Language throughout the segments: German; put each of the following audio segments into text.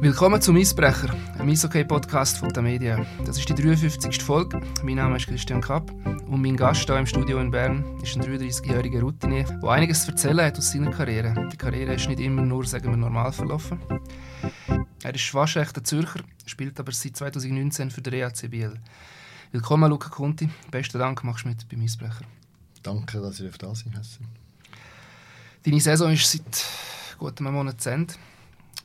Willkommen zum Eisbrecher, einem Eishockey-Podcast von der Media. Das ist die 53. Folge. Mein Name ist Christian Kapp und mein Gast hier im Studio in Bern ist ein 33-jähriger Routinier, der einiges zu erzählen hat aus seiner Karriere. Die Karriere ist nicht immer nur, sagen wir, normal verlaufen. Er ist waschechter Zürcher, spielt aber seit 2019 für den EAC Biel. Willkommen, Luca Conti. Besten Dank, machst du mit beim Eisbrecher. Danke, dass ich da sein darf. Deine Saison ist seit gut einem Monat zu Ende.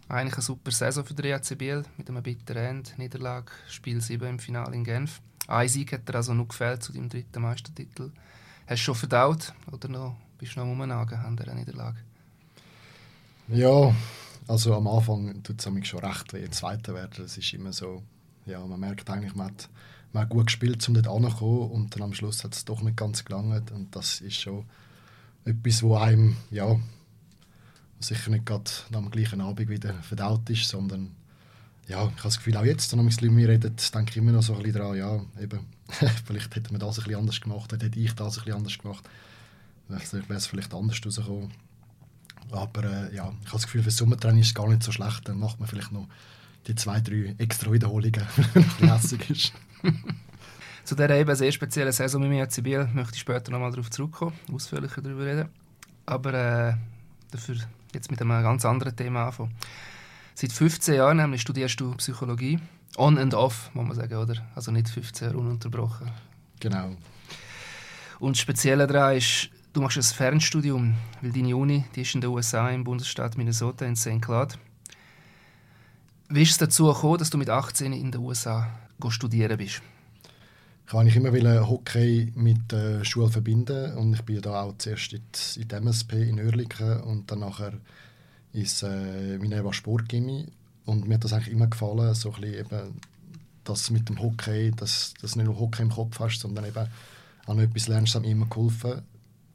Eigentlich eine super Saison für den EAC Biel mit einem bitteren End, Niederlage, Spiel 7 im Finale in Genf. Ein Sieg hat dir also noch gefällt zu deinem dritten Meistertitel. Hast du schon verdaut oder noch, bist du noch rumgenagen an dieser Niederlage? Ja, also am Anfang tut es schon recht weh, Zweiter werden. Es ist immer so, ja, man merkt eigentlich, man hat, man hat gut gespielt, um dort anzukommen und dann am Schluss hat es doch nicht ganz gelangt und das ist schon etwas, wo einem, ja, sicher nicht gerade am gleichen Abend wieder verdaut ist, sondern ja, ich habe das Gefühl, auch jetzt, wenn wir mir reden, denke ich immer noch so ein bisschen daran, ja, eben, vielleicht hätte man das ein bisschen anders gemacht, hätte ich das ein bisschen anders gemacht, vielleicht wäre es vielleicht anders rausgekommen. Aber äh, ja, ich habe das Gefühl, für das Sommertraining ist es gar nicht so schlecht, dann macht man vielleicht noch die zwei, drei extra Wiederholungen, wenn es lässig ist. Zu dieser eben sehr speziellen Saison mit mir Biel möchte ich später noch mal darauf zurückkommen, ausführlicher darüber reden. Aber äh, dafür jetzt mit einem ganz anderen Thema anfangen. Seit 15 Jahren nämlich studierst du Psychologie. On and off, muss man sagen, oder? Also nicht 15 Jahre ununterbrochen. Genau. Und das Spezielle daran ist, du machst ein Fernstudium, weil deine Uni die ist in den USA, im Bundesstaat Minnesota, in St. Cloud. Wie ist es dazu gekommen, dass du mit 18 in den USA studieren bist? Ich wollte immer Hockey mit der Schule verbinden. Und ich bin da auch zuerst in die MSP in Oerlikon und dann nachher ins äh, Minerva Sportgymnasium. Und mir hat das eigentlich immer gefallen, so eben das mit dem Hockey, dass du nicht nur Hockey im Kopf hast, sondern eben auch noch etwas lernst, hat mir immer geholfen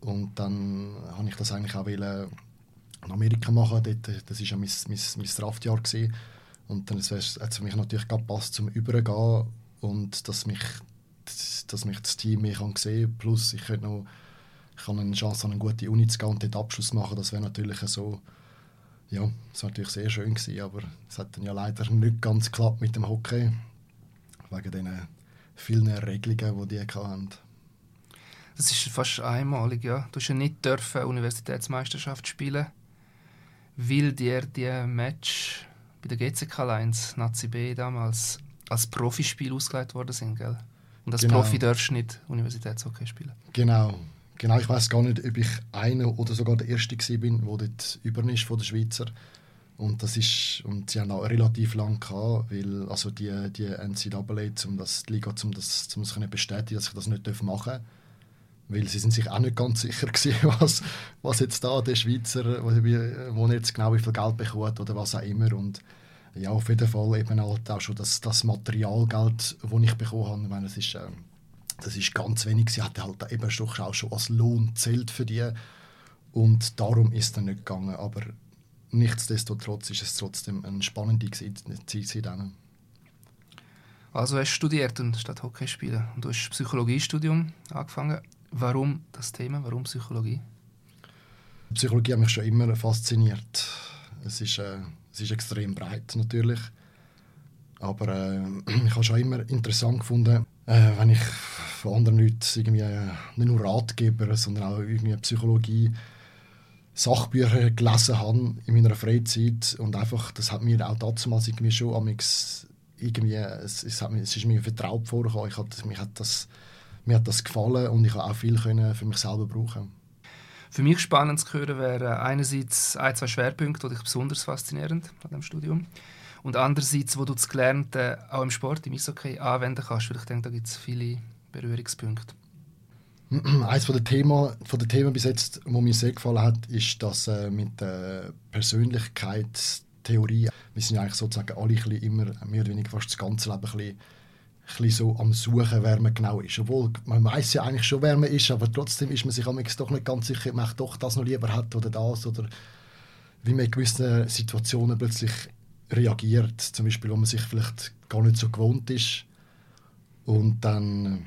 und dann habe ich das eigentlich auch in Amerika machen, dort, das war ja mein, mein, mein Draftjahr gewesen. und dann hat es für mich natürlich gepasst zum Übergehen. Und dass mich dass mich das Team mehr kann sehen kann. Plus, ich könnte noch ich habe eine Chance, an eine gute Uni zu gehen und dort Abschluss zu machen. Das wäre natürlich so, ja, das war natürlich sehr schön gewesen, aber es hat dann ja leider nicht ganz geklappt mit dem Hockey, wegen den vielen Regelungen, die die hatten. Das ist fast einmalig, ja. Du hast ja nicht dürfen Universitätsmeisterschaft spielen, weil dir die Match bei der GCK Lions, Nazi B damals, als Profispiel ausgelegt worden sind, gell? Und als genau. Profi darfst du nicht Universitätshockey spielen. Genau. Genau, ich weiß gar nicht, ob ich einer oder sogar der Erste bin, der dort über ist von der Schweizer. Und das ist und sie haben auch relativ lang gehabt, weil also die, die NCAA, um das die Liga, um das, um das können bestätigen, dass ich das nicht machen darf, weil sie sind sich auch nicht ganz sicher gewesen, was, was jetzt da der Schweizer, wo jetzt genau wie viel Geld bekommt oder was auch immer und ja, auf jeden Fall eben halt auch schon das, das Materialgeld, das ich bekommen habe. Ich meine, das ist, äh, das ist ganz wenig. Sie hatte halt eben auch schon als Lohn zählt für die. Und darum ist es nicht gegangen. Aber nichtsdestotrotz ist es trotzdem eine spannende Zeit seitdem. Also hast du studiert und statt Hockey spielen und du hast Psychologiestudium angefangen. Warum das Thema? Warum Psychologie? Psychologie hat mich schon immer fasziniert. Es ist äh, es ist extrem breit natürlich. Aber äh, ich habe schon immer interessant gefunden, äh, wenn ich von anderen Leuten irgendwie, äh, nicht nur Ratgeber, sondern auch irgendwie Psychologie, Sachbücher gelesen habe in meiner Freizeit und einfach, das hat mir auch damals irgendwie schon amix irgendwie, es, es, hat, es ist mir vertraut vorgekommen. Ich hat, mir, hat das, mir hat das gefallen und ich habe auch viel können für mich selber brauchen für mich spannend zu hören wäre einerseits ein, zwei Schwerpunkte, die dich besonders faszinierend an dem Studium und andererseits, wo du das Gelernte auch im Sport, im Eishockey anwenden kannst, weil ich denke, da gibt es viele Berührungspunkte. Eines von den Themen, von den Themen bis jetzt, wo mir sehr gefallen hat, ist das äh, mit der Persönlichkeitstheorie. Wir sind ja eigentlich sozusagen alle immer mehr oder weniger fast das ganze Leben ein bisschen bisschen so am Suchen, wer man genau ist. Obwohl, man weiß ja eigentlich schon, wer man ist, aber trotzdem ist man sich doch nicht ganz sicher, ob man doch das noch lieber hat oder das. Oder wie man in gewissen Situationen plötzlich reagiert. Zum Beispiel, wo man sich vielleicht gar nicht so gewohnt ist. Und dann,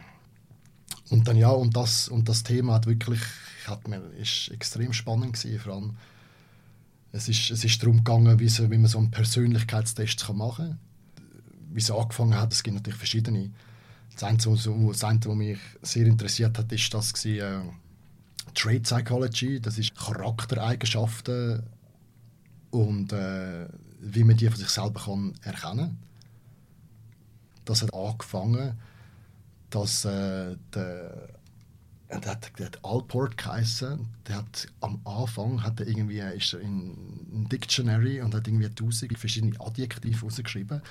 und dann ja, und das, und das Thema hat wirklich, hat mir, ist extrem spannend gewesen, vor allem Es ist, es ist darum gegangen, wie, so, wie man so einen Persönlichkeitstest machen kann. Wie es angefangen hat, es gibt natürlich verschiedene. Das eine, eine, was mich sehr interessiert hat, ist das gewesen, äh, Trade Psychology. Das ist Charaktereigenschaften und äh, wie man die von sich selber kann erkennen kann. Das hat angefangen, dass äh, der der hat, der hat Alport geheißen. Der hat am Anfang hat er irgendwie ist er in ein Dictionary und hat irgendwie tausend verschiedene Adjektive rausgeschrieben,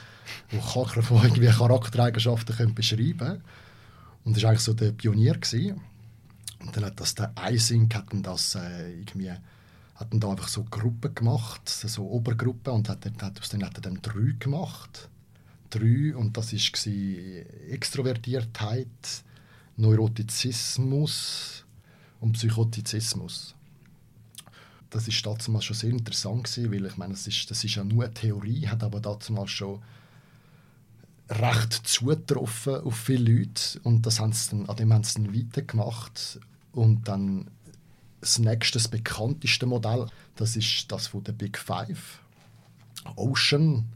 wo irgendwie Charaktereigenschaften können beschreiben Und das war eigentlich so der Pionier gewesen. Und dann hat das der Ising hat das äh, irgendwie hat da einfach so Gruppen gemacht, so Obergruppen und hat, hat aus denen hat er dann drei gemacht. Drei und das war Extrovertiertheit, Neurotizismus und Psychotizismus. Das ist damals schon sehr interessant gewesen, weil ich meine, das ist, das ist ja nur eine Theorie, hat aber damals schon recht zugetroffen auf viele Leute und das haben sie dann, an dem haben sie dann weitergemacht und dann das nächste, das bekannteste Modell, das ist das von der Big Five. Ocean,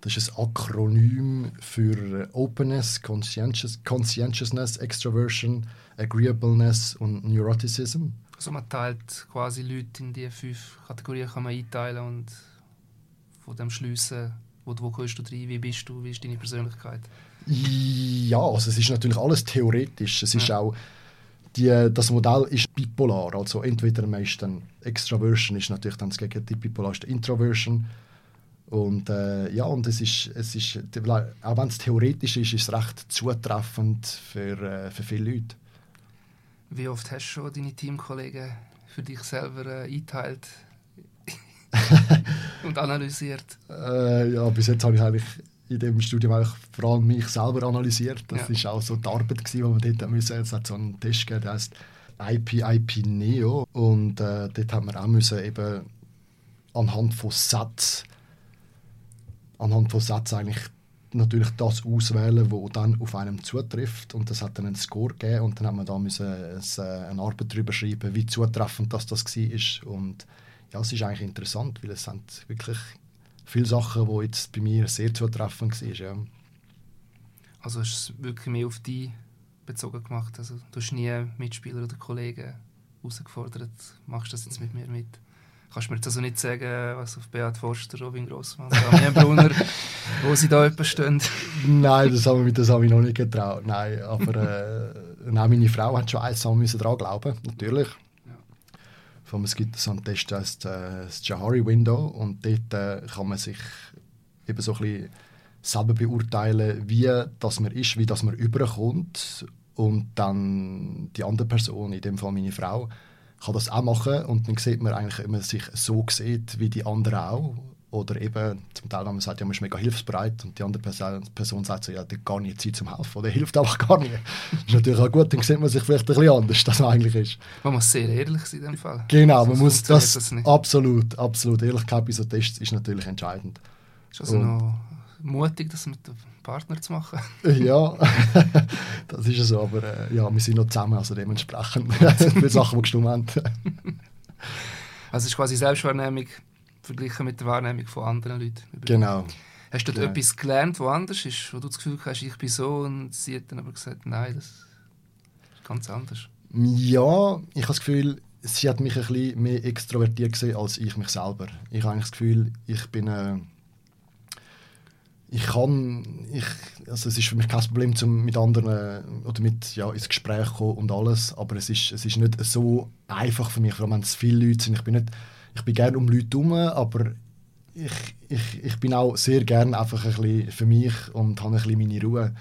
das ist ein Akronym für Openness, Conscientious, Conscientiousness, Extroversion, Agreeableness und Neuroticism. Also man teilt quasi Leute in diese fünf Kategorien kann man einteilen und von dem schliessen, wo, wo gehst du rein, wie bist du, wie ist deine Persönlichkeit? Ja, also es ist natürlich alles theoretisch. Es ist auch die, das Modell ist bipolar, also entweder man ist dann Extraversion ist natürlich dann das Gegenteil, bipolar ist Introversion und äh, ja, und es ist, es ist, auch wenn es theoretisch ist, ist es recht zutreffend für, äh, für viele Leute. Wie oft hast du schon deine Teamkollegen für dich selber äh, eingeteilt und analysiert? Äh, ja, bis jetzt habe ich eigentlich in dem Studium eigentlich vor allem mich selber analysiert. Das ja. auch so die Arbeit, gewesen, die wir dort müssen. Es hat so einen Test gegeben, der heißt IP, Neo. Und äh, dort haben wir auch müssen eben anhand von Sätzen anhand von Sätzen eigentlich natürlich das auswählen, was dann auf einem zutrifft und das hat dann einen Score gegeben und dann haben wir da müssen äh, eine Arbeit darüber schreiben, wie zutreffend das das war und ja, es ist eigentlich interessant, weil es sind wirklich viele Sachen, die jetzt bei mir sehr zutreffend waren. Ja. Also hast du es wirklich mehr auf dich bezogen gemacht? Also du hast nie Mitspieler oder Kollegen herausgefordert, machst du das jetzt mit mir mit? Kannst du mir jetzt also nicht sagen, was auf Beat Forster, Robin Grossmann, Damian Brunner, wo sie da etwas stehen? Nein, das habe, ich, das habe ich noch nicht getraut. Nein, aber äh, nein, meine Frau hat schon eins müssen daran glauben, natürlich. Ja. Es gibt so einen Test, der heißt äh, das Jahari Window und dort äh, kann man sich eben so ein bisschen selber beurteilen, wie das man ist, wie das man überkommt und dann die andere Person, in dem Fall meine Frau, kann das auch machen und dann sieht man eigentlich, wenn man sich so sieht wie die anderen auch. Oder eben, zum Teil, wenn man sagt, ja, man ist mega hilfsbereit und die andere Person, Person sagt so, ja, der hat gar nicht Zeit zum Helfen oder hilft einfach gar nicht. das ist natürlich auch gut, dann sieht man sich vielleicht ein bisschen anders, als man eigentlich ist. Man muss sehr ehrlich sein in dem Fall. Genau, man muss das, das absolut, absolut. Ehrlichkeit bei so Tests ist natürlich entscheidend. Ist also und, noch mutig, das mit dem Partner zu machen. ja, das ist ja so, aber äh, ja, wir sind noch zusammen, also dementsprechend viele Sachen, die gestimmt haben. also es ist quasi Selbstwahrnehmung verglichen mit der Wahrnehmung von anderen Leuten. Genau. Hast du dort genau. etwas gelernt, was anders ist, wo du das Gefühl hast, ich bin so und sie hat dann aber gesagt, nein, das ist ganz anders? Ja, ich habe das Gefühl, sie hat mich ein bisschen mehr extrovertiert gesehen als ich mich selber. Ich habe das Gefühl, ich bin... Äh, ich kann, ich, also es ist für mich kein Problem, zum mit anderen oder mit ja, ins Gespräch kommen und alles, aber es ist, es ist nicht so einfach für mich, vor allem wenn es viele Leute sind. Ich bin, nicht, ich bin gerne um Leute herum, aber ich, ich, ich bin auch sehr gerne einfach ein bisschen für mich und habe ein bisschen meine Ruhe.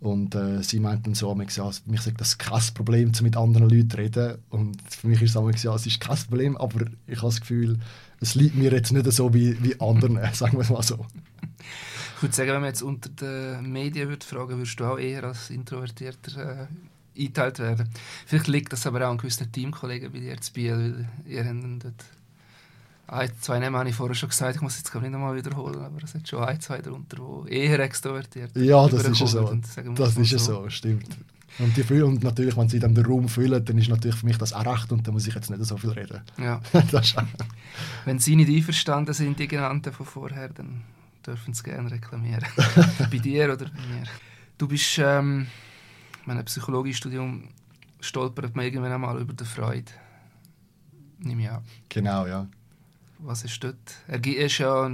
Und äh, sie meinten so, ja, mich sagt das kein Problem, zu mit anderen Leuten zu reden. Und für mich ist es ja, es ist kein Problem, aber ich habe das Gefühl, es liegt mir jetzt nicht so wie, wie anderen, sagen wir es mal so. Ich würde sagen, wenn man jetzt unter den Medien würde fragen würdest du auch eher als Introvertierter äh, eingeteilt werden. Vielleicht liegt das aber auch an gewissen Teamkollegen bei dir zu Biel, weil ihr dort ein, zwei Namen habe ich vorher schon gesagt, ich muss jetzt nicht nochmal wiederholen, aber es hat schon ein, zwei darunter, die eher extrovertiert Ja, das ist ja so. Das ist ja so. so, stimmt. Und, die, und natürlich, wenn sie dann den Raum füllen, dann ist natürlich für mich das auch recht und dann muss ich jetzt nicht so viel reden. Ja. Wenn sie nicht einverstanden sind, die genannten von vorher, dann dürfen sie gerne reklamieren. bei dir oder bei mir. Du bist, ähm, mein Psychologiestudium stolpert man irgendwann einmal über die Freude. Nimm ich an. Genau, ja. Was ist dort? Er ist ja,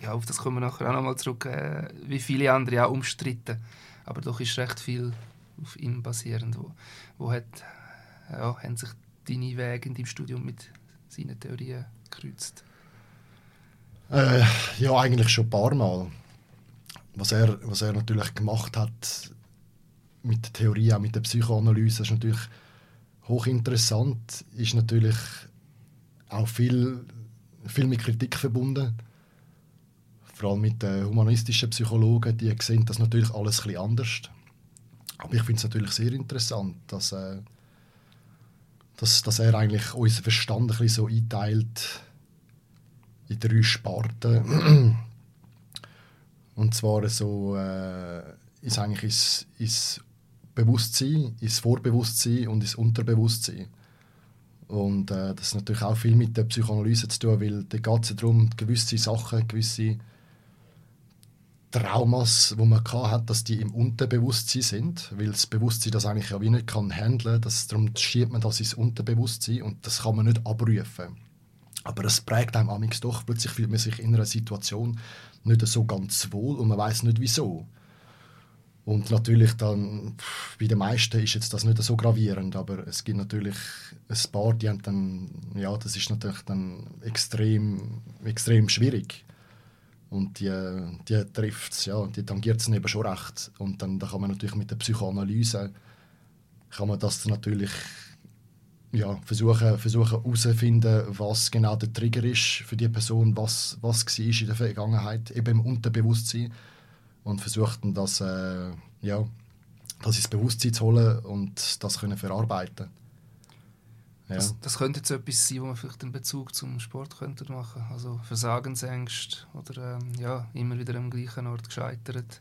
ja, auf das kommen wir nachher auch nochmal zurück, äh, wie viele andere auch umstritten. Aber doch ist recht viel auf ihm basierend. Wo, wo hat, ja, haben sich deine Wege in deinem Studium mit seinen Theorien gekreuzt? Äh, ja, eigentlich schon ein paar Mal. Was er, was er natürlich gemacht hat mit der Theorie, auch mit der Psychoanalyse, ist natürlich hochinteressant, ist natürlich auch viel, viel mit Kritik verbunden. Vor allem mit den humanistischen Psychologen, die sehen das natürlich alles ein bisschen anders. Aber ich finde es natürlich sehr interessant, dass, äh, dass, dass er eigentlich unseren Verstand ein bisschen so einteilt in drei Sparten. Und zwar so äh, ist eigentlich ins, ins Bewusstsein, ins Vorbewusstsein und ins Unterbewusstsein. Und äh, das hat natürlich auch viel mit der Psychoanalyse zu tun, weil da geht es darum, gewisse Sachen, gewisse Traumas, wo man hat, dass die im Unterbewusstsein sind, weil das Bewusstsein das eigentlich ja wie nicht kann handeln, das darum schiebt man das ins Unterbewusstsein und das kann man nicht abrufen. Aber es prägt einem amigs doch. Plötzlich fühlt man sich in einer Situation nicht so ganz wohl und man weiß nicht wieso. Und natürlich dann, bei den meisten ist jetzt das nicht so gravierend, aber es gibt natürlich ein paar, die haben dann, ja, das ist natürlich dann extrem, extrem schwierig. Und die, die trifft es, ja, die tangiert es eben schon recht. Und dann da kann man natürlich mit der Psychoanalyse, kann man das natürlich ja, versuchen versuchen herauszufinden, was genau der Trigger ist für die Person, was, was war in der Vergangenheit, eben im Unterbewusstsein. Und versuchten das, äh, ja, das ins Bewusstsein zu holen und das können verarbeiten ja. das, das könnte jetzt etwas sein, wo man vielleicht einen Bezug zum Sport könnte machen Also Versagensängste oder ähm, ja, immer wieder am gleichen Ort gescheitert.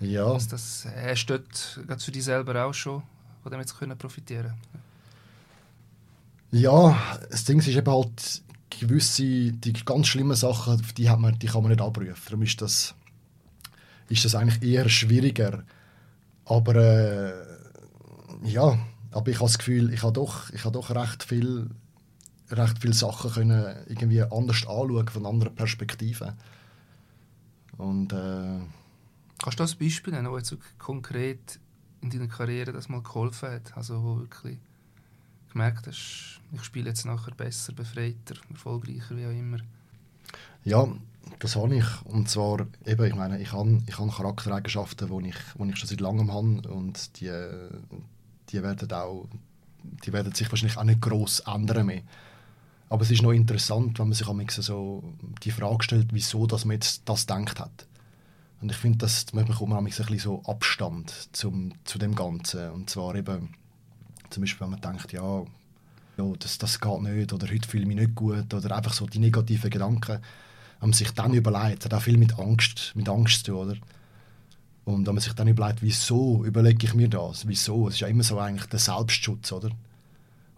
Ja. Das, das, hast du dort für dich selber auch schon von dem jetzt können profitieren ja, das Ding ist eben halt, gewisse, die ganz schlimmen Sachen, die, hat man, die kann man nicht abrufen. Darum ist das, ist das eigentlich eher schwieriger. Aber äh, ja, aber ich habe das Gefühl, ich habe doch, ich habe doch recht viel recht viele Sachen können irgendwie anders anschauen, von anderen Perspektiven. Und, äh, Kannst du das Beispiel nennen, wo jetzt konkret in deiner Karriere das mal geholfen hat? Also wo wirklich gemerkt hast, ich spiele jetzt nachher besser, befreiter, erfolgreicher, wie auch immer? Ja, das habe ich. Und zwar, eben, ich meine, ich habe, ich habe Charaktereigenschaften, die ich, die ich schon seit langem habe und die, die werden auch, die werden sich wahrscheinlich auch nicht gross ändern mehr. Aber es ist noch interessant, wenn man sich so die Frage stellt, wieso dass man jetzt das denkt hat. Und ich finde, dass man bekommt man ein bisschen so Abstand zum, zu dem Ganzen. Und zwar eben, zum Beispiel, wenn man denkt, ja, ja das, das geht nicht oder heute fühle ich mich nicht gut oder einfach so die negativen Gedanken, wenn man sich dann überlegt, hat auch viel mit Angst, mit Angst zu tun, oder? Und wenn man sich dann überlegt, wieso überlege ich mir das, wieso, es ist ja immer so eigentlich der Selbstschutz, oder?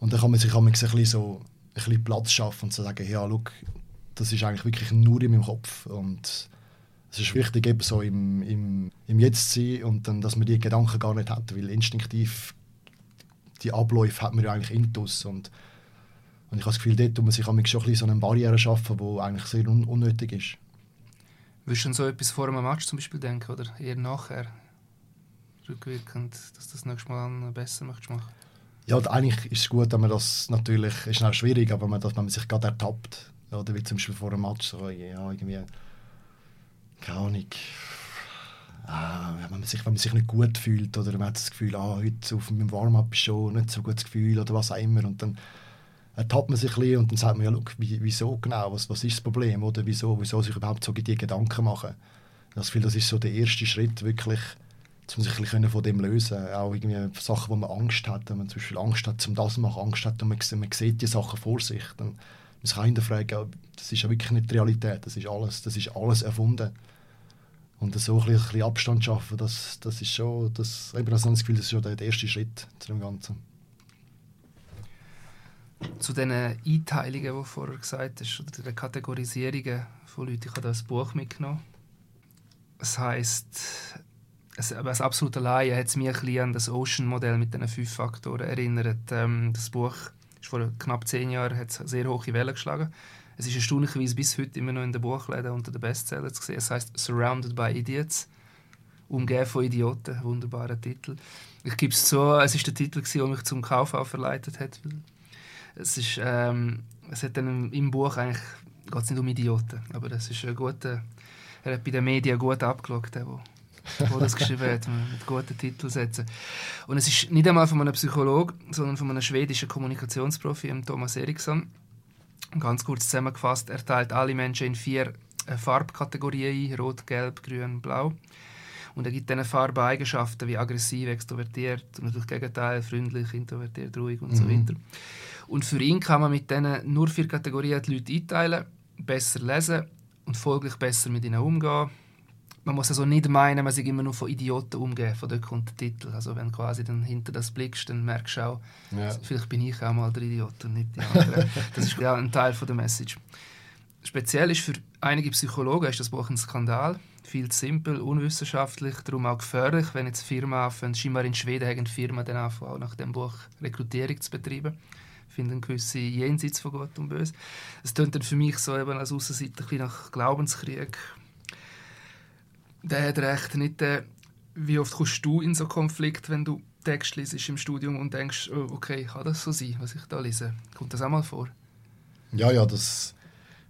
Und dann kann man sich ein bisschen so ein bisschen Platz schaffen und zu sagen, ja, schau, das ist eigentlich wirklich nur in meinem Kopf und es ist wichtig, eben so im, im, im Jetzt zu sein und dann, dass man die Gedanken gar nicht hat, weil instinktiv die Abläufe hat man ja eigentlich intus und, und ich habe das Gefühl, dort muss man sich schon ein bisschen so eine Barriere schaffen, die eigentlich sehr un unnötig ist. Würdest du an so etwas vor einem Match zum Beispiel denken oder eher nachher? Rückwirkend, dass du das nächste Mal besser möchtest machen? Ja, eigentlich ist es gut, wenn man das natürlich, ist auch schwierig, aber wenn man, das, wenn man sich gerade ertappt, oder wie zum Beispiel vor einem Match, so, ja, irgendwie, keine Ahnung, ah, wenn, man sich, wenn man sich nicht gut fühlt oder man hat das Gefühl, ah, heute auf meinem Warm-up ist schon nicht so gutes Gefühl oder was auch immer. Und dann ertappt man sich ein bisschen und dann sagt man, ja, look, wieso genau, was, was ist das Problem oder? Wieso, wieso sich überhaupt so die Gedanken machen. Das Gefühl, das ist so der erste Schritt, wirklich, um sich ein von dem lösen Auch irgendwie Sachen, wo man Angst hat, wenn man zum Beispiel Angst hat, zum das zu machen, Angst hat und man, man sieht die Sachen vor sich, dann man hinterfragen, das ist ja wirklich nicht die Realität, das ist alles, das ist alles erfunden. Und so ein bisschen, ein bisschen Abstand schaffen, das, das ist schon, das, ich habe das Gefühl, das ist schon der erste Schritt zu dem Ganzen. Zu diesen Einteilungen, die du vorher gesagt hast, oder den Kategorisierungen von Leuten, ich habe da ein Buch mitgenommen. Das heisst, aber als absoluter Laie hat es mich ein an das Ocean-Modell mit diesen fünf Faktoren erinnert. Ähm, das Buch ist vor knapp zehn Jahren hat sehr hohe Wellen geschlagen. Es ist erstaunlicherweise bis heute immer noch in den Buchläden unter den Bestsellers zu sehen. Es heißt Surrounded by Idiots. Umgeben von Idioten. Wunderbarer Titel. Ich gebe es zu, es ist der Titel, der mich zum Kauf verleitet hat. Es, ist, ähm, es hat dann im Buch eigentlich geht es nicht um Idioten, aber es ist ein guter, er hat bei den Medien gut abgeschaut, der, wo das geschrieben hat, mit guten Titelsätzen. Und es ist nicht einmal von einem Psychologen, sondern von einem schwedischen Kommunikationsprofi, Thomas Eriksson. Ganz kurz zusammengefasst, er teilt alle Menschen in vier äh, Farbkategorien ein, rot, gelb, grün, blau. Und er gibt diesen Farben Eigenschaften wie aggressiv, extrovertiert und natürlich Gegenteil, freundlich, introvertiert, ruhig und mhm. so weiter. Und für ihn kann man mit diesen nur vier Kategorien die Leute einteilen, besser lesen und folglich besser mit ihnen umgehen. Man muss also nicht meinen, man sich immer nur von Idioten umgehen, von dort kommt der Titel. Also wenn du quasi dann hinter das blickst, dann merkst du auch, ja. vielleicht bin ich auch mal der Idiot und nicht die anderen. das ist ja ein Teil von der Message. Speziell ist für einige Psychologen ist das Buch ein Skandal. Viel zu simpel, unwissenschaftlich, darum auch gefährlich, wenn jetzt Firma anfängt, scheinbar in Schweden haben Firmen dann anfangen, nach dem Buch Rekrutierung zu betreiben finden gewisse jenseits von Gut und Böse. Es klingt dann für mich so eben als Außenseiter ein nach Glaubenskrieg. Der hat recht nicht, äh, wie oft kommst du in so Konflikt, wenn du Text liest im Studium und denkst, oh, okay, kann das so sein, was ich da lese? Kommt das auch mal vor? Ja, ja, das...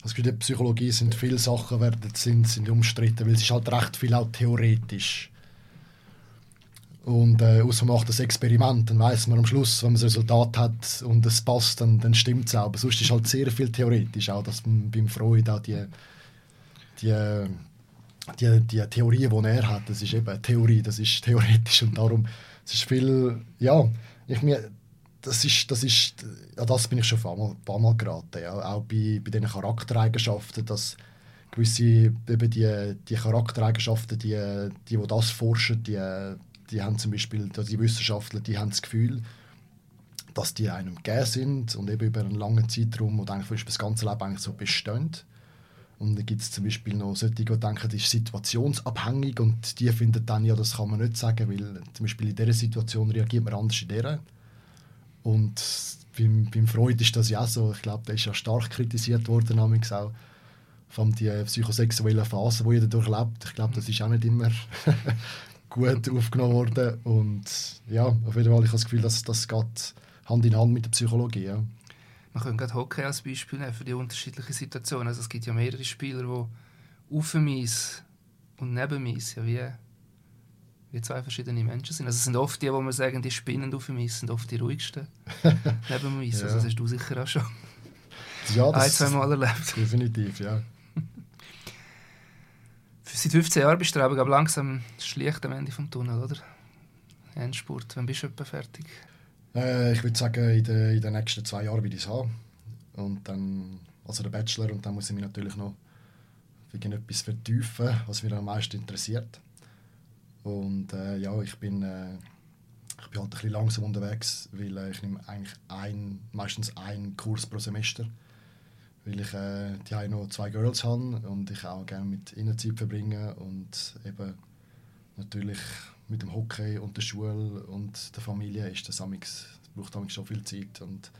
Also in der Psychologie sind viele Sachen werden, sind, sind umstritten, weil es ist halt recht viel auch theoretisch und äh, außer man macht das Experiment, dann weiß man am Schluss, wenn man das Resultat hat und es passt, dann, dann stimmt es auch. Aber sonst ist halt sehr viel theoretisch, auch dass man beim Freud auch die, die, die, die Theorie, die er hat, das ist eben eine Theorie, das ist theoretisch und darum, es ist viel, ja, ich mir, das ist, das ist, an das bin ich schon ein paar Mal, ein paar Mal geraten, ja. auch bei, bei diesen Charaktereigenschaften, dass gewisse, eben die, die Charaktereigenschaften, die, die, die das forschen, die die haben zum Beispiel, die Wissenschaftler, die haben das Gefühl, dass die einem gegeben sind und eben über einen langen Zeitraum oder eigentlich das ganze Leben eigentlich so bestehen. Und dann gibt es zum Beispiel noch solche, die denken, das ist situationsabhängig und die finden dann, ja, das kann man nicht sagen, weil zum Beispiel in dieser Situation reagiert man anders in dieser. Und beim, beim Freud ist das ja so. Ich glaube, der ist ja stark kritisiert worden, auch von die psychosexuellen Phasen, die jeder durchlebt. Ich glaube, das ist auch nicht immer gut aufgenommen worden. Und ja, auf jeden Fall, ich habe das Gefühl, dass das geht Hand in Hand mit der Psychologie. Ja. Man könnte gerade Hockey als Beispiel nehmen für die unterschiedlichen Situationen. Also es gibt ja mehrere Spieler, die auf Mies und neben Mies ja wie, wie zwei verschiedene Menschen sind. Also es sind oft die, wo man sagen, die spinnen auf Mies, sind oft die ruhigsten neben Mies. ja. Also das hast du sicher auch schon ja, das ein, zwei Mal erlebt. Definitiv, ja. Seit 15 Jahren bist du aber langsam schlicht am Ende des Tunnel, oder? Endspurt. Wann bist du etwa fertig? Äh, ich würde sagen, in den, in den nächsten zwei Jahren will ich es haben. Und dann, also der Bachelor, und dann muss ich mich natürlich noch etwas vertiefen, was mich am meisten interessiert. Und äh, ja, ich bin, äh, ich bin halt ein bisschen langsam unterwegs, weil äh, ich nehme eigentlich ein, meistens einen Kurs pro Semester weil ich äh, die noch zwei Girls habe und ich auch gerne mit ihnen Zeit verbringe und eben natürlich mit dem Hockey und der Schule und der Familie ist das amix, braucht amix schon viel Zeit und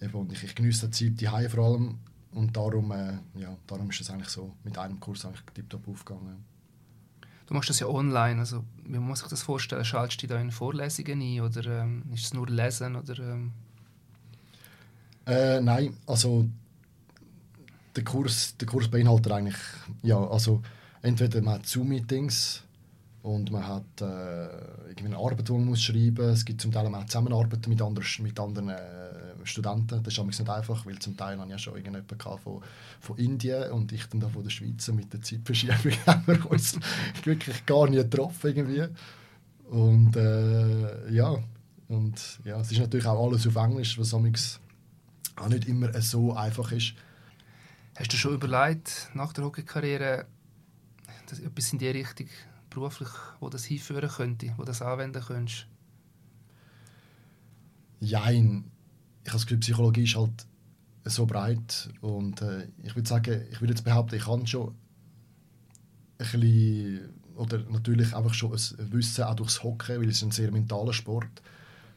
eben und ich, ich genieße die Zeit die vor allem und darum, äh, ja, darum ist es eigentlich so mit einem Kurs eigentlich tiptop aufgegangen. Du machst das ja online, also wie muss ich das vorstellen? Schaltest du da in Vorlesungen ein oder ähm, ist es nur Lesen oder? Ähm? Äh, nein, also der Kurs, der Kurs beinhaltet eigentlich, ja, also entweder man hat Zoom-Meetings und man hat äh, eine Arbeit, die man muss schreiben muss. Es gibt zum Teil auch Zusammenarbeiten mit anderen, mit anderen äh, Studenten. Das ist nicht einfach, weil zum Teil habe ich schon irgendjemanden von, von Indien und ich dann da von der Schweiz mit der Zeitverschiebung haben wir uns wirklich gar nicht getroffen irgendwie. Und äh, ja, und ja, es ist natürlich auch alles auf Englisch, was auch nicht immer so einfach ist. Hast du schon überlegt, nach der Hockeykarriere etwas in die Richtung beruflich, wo das hinführen könnte, wo das anwenden könntest? Jein. Ich habe das Gefühl, Psychologie ist halt so breit und äh, ich würde sagen, ich würde jetzt behaupten, ich kann schon ein bisschen, oder natürlich einfach schon ein Wissen auch durchs Hockey, weil es ein sehr mentaler Sport.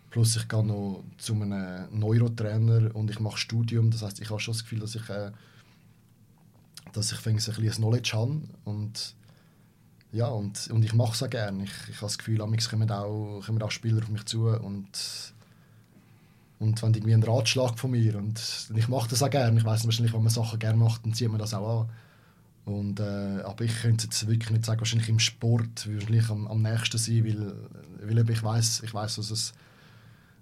Plus ich gehe noch zu einem Neurotrainer und ich mache Studium, das heißt, ich habe schon das Gefühl, dass ich äh, dass ich ein bisschen Knowledge habe und ja, und, und ich mache es auch gerne. Ich, ich habe das Gefühl, manchmal kommen auch, kommen auch Spieler auf mich zu und, und wenn irgendwie einen Ratschlag von mir und ich mache das auch gerne. Ich weiß wahrscheinlich, wenn man Sachen gerne macht, dann zieht man das auch an. Und, äh, aber ich könnte jetzt wirklich nicht sagen, wahrscheinlich im Sport wahrscheinlich am, am nächsten sein, weil, weil ich weiß, ich was es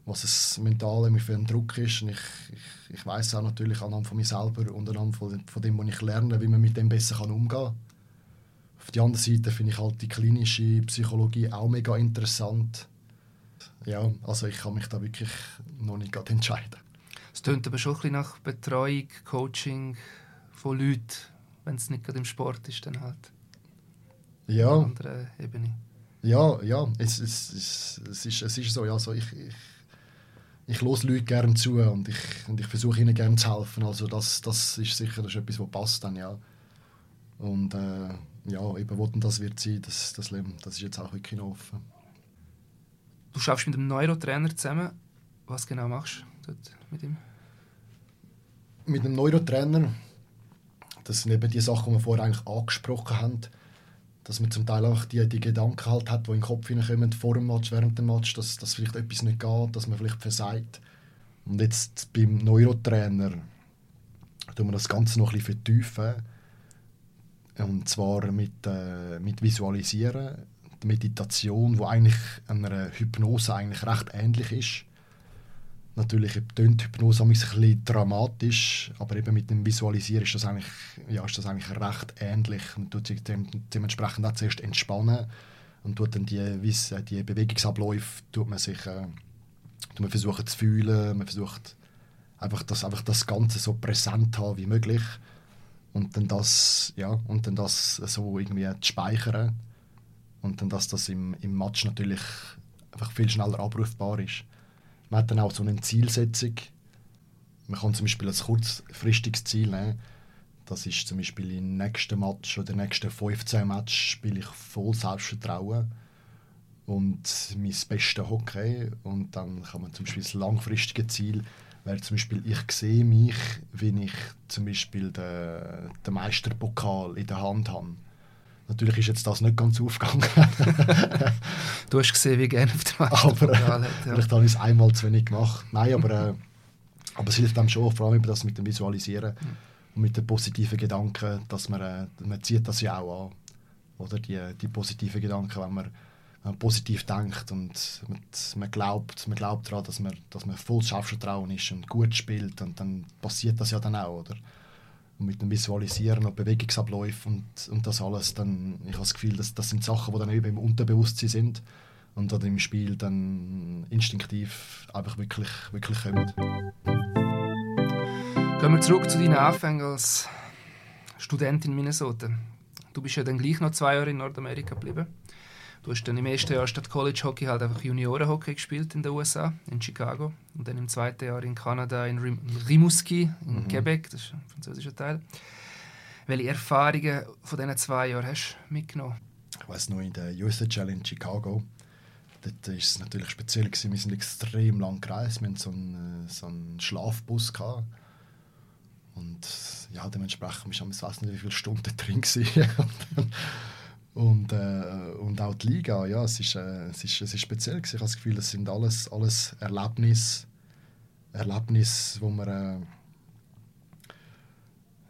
was es mental für ein Druck ist. Und ich, ich, ich weiß auch natürlich anhand von mir selber und anhand von, von dem, was ich lerne, wie man mit dem besser kann umgehen kann. Auf der anderen Seite finde ich halt die klinische Psychologie auch mega interessant. Ja, also ich kann mich da wirklich noch nicht gerade entscheiden. Es klingt aber schon ein bisschen nach Betreuung, Coaching von Leuten, wenn es nicht gerade im Sport ist, dann halt. Ja. Auf einer Ebene. Ja, ja, es, es, es, es, ist, es ist so. Ja, also ich, ich, ich los Leute gerne zu und ich, und ich versuche ihnen gerne zu helfen. Also das, das ist sicher das ist etwas, was passt dann, ja. Und äh, ja, eben, wo denn das wird sein, das, das, das ist jetzt auch wirklich noch offen. Du schaffst mit einem Neurotrainer zusammen. Was genau machst du dort mit ihm? Mit einem Neurotrainer, das sind eben die Sachen, die wir vorher eigentlich angesprochen haben, dass man zum Teil auch die, die Gedanken halt hat, die in den Kopf hineinkommen vor dem Match, während dem Match, dass, dass vielleicht etwas nicht geht, dass man vielleicht versagt. Und jetzt beim Neurotrainer tun wir das Ganze noch ein bisschen vertiefen. Und zwar mit, äh, mit Visualisieren, die Meditation, die eigentlich einer Hypnose eigentlich recht ähnlich ist. Natürlich tönt Hypnose ein bisschen dramatisch, aber eben mit dem Visualisieren ist das eigentlich, ja, ist das eigentlich recht ähnlich. Man tut sich dementsprechend auch zuerst entspannen und tut dann die, die Bewegungsabläufe tut man sich äh, tut man versuchen zu fühlen, man versucht einfach das, einfach das Ganze so präsent haben wie möglich und dann das, ja, und dann das so irgendwie zu speichern und dann, dass das im, im Match natürlich einfach viel schneller abrufbar ist. Man hat dann auch so eine Zielsetzung. Man kann zum Beispiel ein kurzfristiges Ziel nehmen. Das ist zum Beispiel im nächsten Match oder nächsten 15 Match spiele ich voll Selbstvertrauen und mein bestes Hockey. Und dann kann man zum Beispiel das langfristige Ziel wäre zum Beispiel, ich sehe mich, wenn ich zum Beispiel den, den Meisterpokal in der Hand habe. Natürlich ist jetzt das nicht ganz aufgegangen. du hast gesehen, wie gerne auf dem Meisterpokal hat. Ja. Vielleicht habe ich es einmal zu wenig gemacht. Nein, aber, äh, aber es hilft einem schon, vor allem das mit dem Visualisieren mhm. und mit den positiven Gedanken, dass man, äh, man zieht das ja auch an. Oder die, die positiven Gedanken, wenn man, man positiv denkt und man, man, glaubt, man glaubt daran, dass man, dass man voll Selbstvertrauen ist und gut spielt und dann passiert das ja dann auch, oder? Und mit dem Visualisieren und Bewegungsabläufen und, und das alles, dann, ich habe das Gefühl, dass, das sind Sachen, die dann eben im Unterbewusstsein sind und dann im Spiel dann instinktiv einfach wirklich, wirklich kommen. Gehen wir zurück zu deinen Anfängen als Student in Minnesota. Du bist ja dann gleich noch zwei Jahre in Nordamerika geblieben. Du hast dann im ersten Jahr statt College Hockey halt einfach Juniorenhockey gespielt in den USA, in Chicago. Und dann im zweiten Jahr in Kanada, in Rimouski, in mhm. Quebec, das ist ein französischer Teil. Welche Erfahrungen von diesen zwei Jahren hast du mitgenommen? Ich weiß noch, in der USHL in Chicago, dort war es natürlich speziell. Gewesen. Wir sind extrem lang gereist. Wir hatten so einen, so einen Schlafbus. Gehabt. Und ja, dementsprechend war ich weiß nicht, wie viele Stunden drin. Und, äh, und auch die Liga, ja, es ist, äh, es ist, es ist speziell. Ich habe das Gefühl, es sind alles, alles Erlebnisse, Erlebnisse, wo man äh,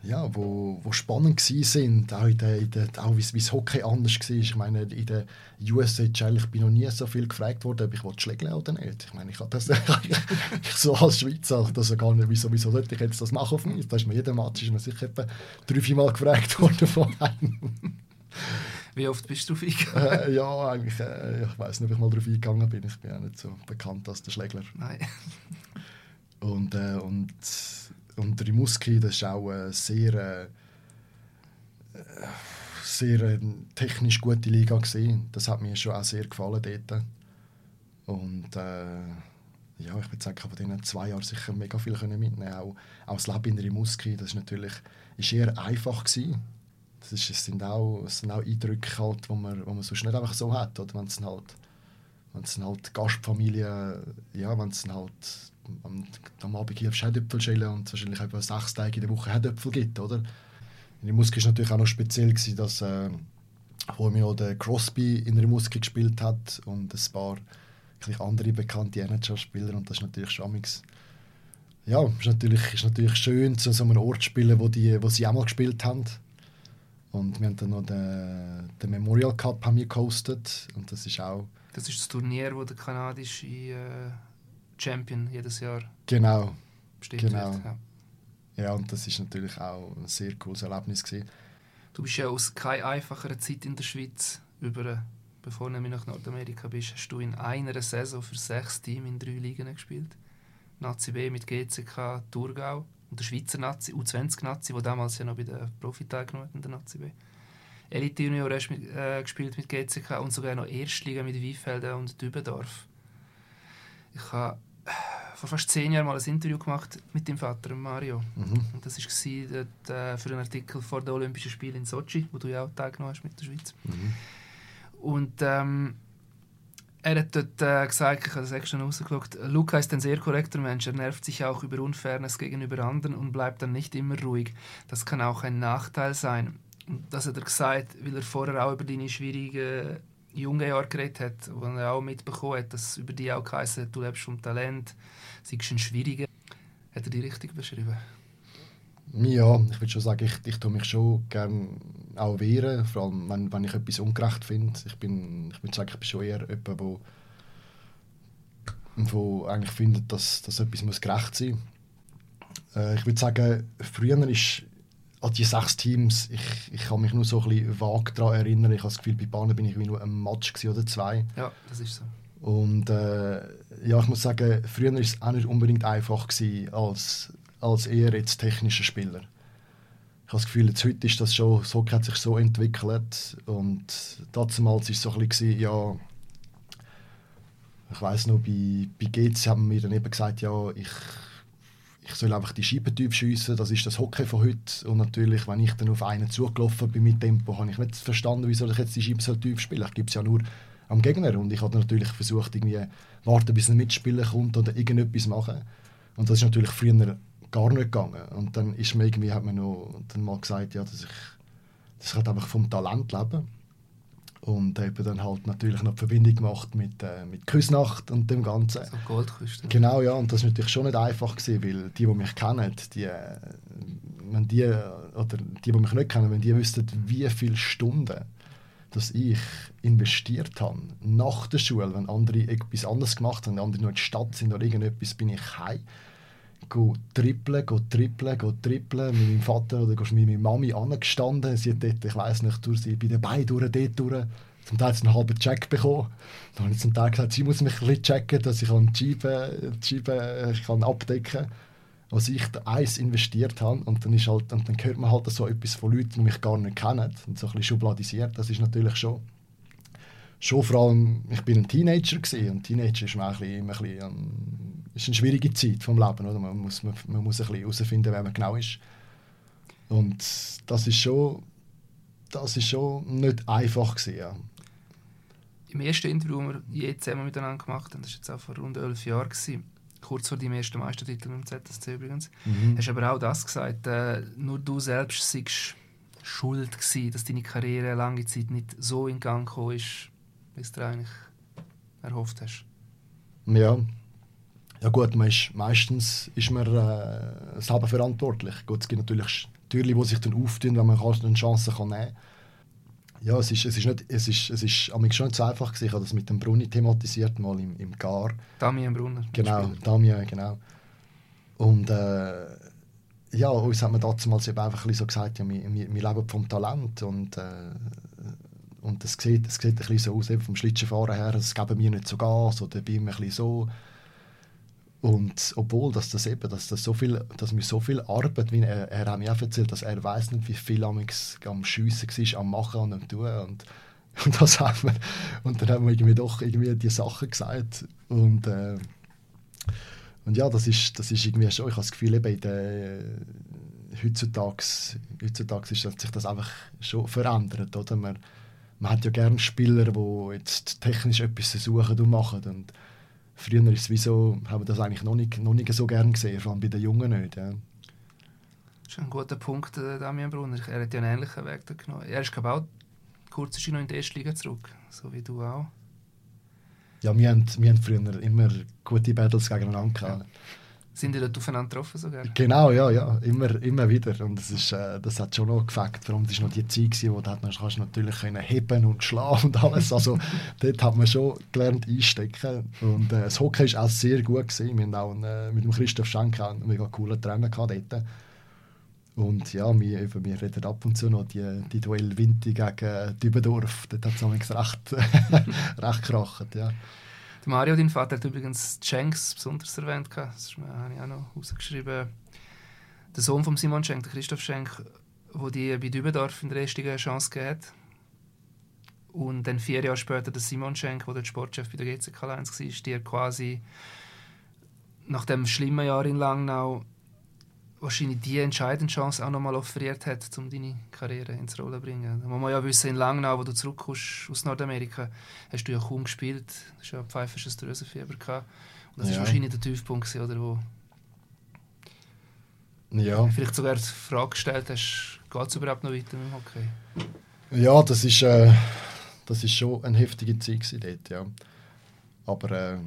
ja, wo, wo spannend sind, auch, in der, in der, auch wie das Hockey anders war. Ich meine, in der USHL, ich bin noch nie so viel gefragt worden, ob ich schlägeln oder nicht. Ich meine, ich habe das ich so als Schweizer das gar nicht, wieso, wieso sollte ich jetzt das machen auf mich? Da ist mir jeder Match ist mir sicher etwa drei, vier Mal gefragt worden von einem. Wie oft bist du drauf eingegangen? Äh, ja, eigentlich, äh, ich weiß nicht, ob ich mal drauf eingegangen bin. Ich bin ja nicht so bekannt als der Schlägler. Nein. und, äh, und, und Rimouski, das ist auch äh, sehr... Äh, sehr äh, technisch gute Liga gesehen. Das hat mir schon auch sehr gefallen dort. Und ja, ich würde sagen, von diesen zwei Jahren sicher mega viel können mitnehmen. Auch, auch das Leben in Rimouski, das ist natürlich ist eher einfach gewesen. Ist, es sind auch, es sind auch Eindrücke, halt, wo man, wo man sonst nicht einfach so hat, oder wenn es halt, halt Gastfamilie, ja, wenn es halt am, am Abend hier Herdöpfel schälen und wahrscheinlich etwa sechs Tage in der Woche Herdöpfel gibt, oder? In Rimouski war natürlich auch noch speziell, gewesen, dass äh, auch der Crosby in Rimouski gespielt hat und ein paar andere bekannte NHL-Spieler und das ist natürlich schon ja, ist natürlich, ist natürlich schön, zu so einem Ort zu spielen, wo, die, wo sie auch mal gespielt haben. Und wir haben dann noch den, den Memorial Cup haben wir gehostet und das ist auch... Das ist das Turnier, wo der kanadische äh, Champion jedes Jahr genau, bestimmt genau. wird. Ja. Ja, und das ist natürlich auch ein sehr cooles Erlebnis gewesen. Du bist ja aus keiner einfacheren Zeit in der Schweiz über, bevor du nach Nordamerika bist, hast du in einer Saison für sechs Teams in drei Ligen gespielt. Nazi B mit GCK Thurgau und der Schweizer Nazi, U20-Nazi, der damals ja noch bei der Profi hat in der Nazi B. Elite Junior hast mit, äh, gespielt mit GCK und sogar noch Erstliga mit Wiefelden und Dübendorf. Ich habe vor fast zehn Jahren mal ein Interview gemacht mit dem Vater Mario. Mhm. Und das war dort, äh, für einen Artikel vor den Olympischen Spielen in Sochi, wo du ja auch teilgenommen hast mit der Schweiz. Mhm. Und ähm, er hat dort äh, gesagt, ich habe das extra rausgeschaut, Luca ist ein sehr korrekter Mensch, er nervt sich auch über Unfairness gegenüber anderen und bleibt dann nicht immer ruhig. Das kann auch ein Nachteil sein. Und das hat er gesagt, weil er vorher auch über deine schwierigen jungen Jahre geredet hat, wo er auch mitbekommen hat, dass über die auch geheißen hat, du lebst vom Talent, sie ist ein Schwieriger. Hat er die richtig beschrieben? Ja, ich würde schon sagen, ich, ich tue mich schon gerne auch wehren, vor allem wenn, wenn ich etwas ungerecht finde. Ich bin, ich würde sagen, ich bin schon eher jemand, wo, wo eigentlich findet, dass, dass etwas muss gerecht sein muss. Äh, ich würde sagen, früher ist an die sechs Teams, ich, ich kann mich nur so ein bisschen vage daran erinnern. Ich habe das Gefühl, bei Bahnen bin ich wie nur ein Match oder zwei. Ja, das ist so. Und äh, ja, ich muss sagen, früher war es auch nicht unbedingt einfach gewesen, als, als eher jetzt technischer Spieler. Ich habe das Gefühl, jetzt heute ist das schon, so hat sich so entwickelt und damals war es so ein bisschen, ja, ich weiß noch, bei, bei GC haben wir dann eben gesagt, ja, ich, ich soll einfach die Scheibentyp schiessen, das ist das Hockey von heute. Und natürlich, wenn ich dann auf einen zugelaufen bin mit Tempo, habe ich nicht verstanden, wieso ich jetzt die Scheibentyp spiele. Ich gebe es ja nur am Gegner und ich habe natürlich versucht, irgendwie warten, bis ein Mitspieler kommt oder irgendetwas machen. Und das ist natürlich früher gar nicht gegangen. Und dann ist mir irgendwie, hat man noch dann mal gesagt, ja, dass ich, dass ich halt einfach vom Talent lebe. Und eben dann halt natürlich noch die Verbindung gemacht mit, äh, mit Küsnacht und dem Ganzen. So Goldküste. Genau, ja. Und das war natürlich schon nicht einfach, gewesen, weil die, die mich kennen, die, äh, wenn die, oder die, die mich nicht kennen, wenn die wüssten, wie viele Stunden dass ich investiert habe nach der Schule, wenn andere etwas anderes gemacht haben, andere noch in der Stadt sind oder irgendetwas, bin ich heim go trippeln, go trippeln, go trippeln, mit meinem Vater oder mit meiner Mami angestanden. Sie hat dort, ich weiß nicht, durch sie bei den Beinen durch, dort durch. Zum Teil hat sie einen halben Check bekommen. Dann habe ich zum Teil gesagt, sie muss mich ein bisschen checken, dass ich die Scheibe, die Scheibe ich kann abdecken kann, was ich da eins investiert habe. Und dann, ist halt, und dann hört man halt so etwas von Leuten, die mich gar nicht kennen und so ein bisschen schubladisiert. Das ist natürlich schon schon vor allem, ich bin ein Teenager gewesen, und Teenager ist, ein bisschen, ein bisschen, ist eine schwierige Zeit vom Leben, oder? Man muss, man, man muss ein bisschen herausfinden, wer man genau ist. Und das ist schon, das ist schon nicht einfach gewesen, ja. Im ersten Interview, das wir je zusammen miteinander gemacht haben, das war jetzt auch vor rund elf Jahren, gewesen, kurz vor deinem ersten Meistertitel dem ZSC übrigens, mhm. hast aber auch das gesagt, äh, nur du selbst seist schuld gewesen, dass deine Karriere lange Zeit nicht so in Gang gekommen ist, wie du dir eigentlich erhofft hast. Ja. Ja gut, man ist, meistens ist man äh, selber verantwortlich. Gut, es gibt natürlich Türen, die sich dann auftun, wenn man eine Chance kann nehmen kann. Ja, es ist, es ist, nicht, es ist, es ist schon nicht so einfach gewesen. Ich habe das mit dem Bruni thematisiert, mal im, im Gar. Damien Brunner. Genau, Damien, genau. Und äh, ja, uns hat man damals eben einfach so gesagt, ja, wir, wir, wir leben vom Talent und äh, und das sieht, das sieht ein bisschen so aus, eben vom Schlittschuhfahren her, es geben mir nicht so Gas oder ihm ein bisschen so. Und obwohl dass das eben, dass das so viel, dass wir so viel Arbeit, wie er, er hat mir auch erzählt, dass er weiß nicht, wie viel am Schiessen war, am Machen und am Tun. Und, und das haben wir, und dann haben wir irgendwie doch irgendwie die Sachen gesagt. Und, äh, und ja, das ist, das ist irgendwie schon, ich habe das Gefühl, eben der, heutzutage, heutzutage ist, hat sich das einfach schon verändert. Oder? Man, man hat ja gerne Spieler, die jetzt technisch etwas suchen und machen. Und, früher ist es so, haben wir das eigentlich noch nicht, noch nicht so gern gesehen, vor allem bei den Jungen nicht. Ja. Das ist ein guter Punkt, äh, Damian Brunner. Er hat ja einen ähnlichen Weg genommen. Er ist, glaube auch kurz noch in die erste Liga zurück, so wie du auch. Ja, wir haben, wir haben früher immer gute Battles gegeneinander gehabt. Ja. Sind die dort aufeinander getroffen sogar? Genau, ja, ja, immer, immer wieder. Und das, ist, äh, das hat schon noch gefällt. Vor allem, das war noch die Zeit, gewesen, wo man kannst natürlich können heben und schlagen und alles. Also dort hat man schon gelernt einstecken. Und äh, das Hockey war auch sehr gut. Gewesen. Wir haben auch einen, äh, mit dem Christoph Schenk einen mega coolen Trainer gehabt dort. Und ja, wir, wir reden ab und zu noch die, die Duell Winti gegen Dübendorf. Dort hat es recht, recht gekracht, ja. Der Mario, dein Vater, hat übrigens Jenks besonders erwähnt. Das habe ich auch noch rausgeschrieben. Der Sohn von Simon Schenk, der Christoph Schenk, wo die bei Dübendorf in der ersten Chance gegeben. Und dann vier Jahre später der Simon Schenk, der Sportchef bei der GCK 1 war, der quasi nach dem schlimmen Jahr in Langnau wahrscheinlich die entscheidende Chance auch nochmal offeriert hat, um deine Karriere ins Rollen zu bringen. Da muss man ja wissen, in Langnau, wo du zurückkommst aus Nordamerika, hast du ja kaum gespielt. Du hast ja ein pfeifisches Drüsenfieber gehabt. Und das ja. ist wahrscheinlich der Tiefpunkt, oder, wo ja. vielleicht sogar die Frage gestellt hast, geht es überhaupt noch weiter mit dem Hockey? Ja, das ist, äh, das ist schon eine heftige Zeit dort, ja. Aber... Äh,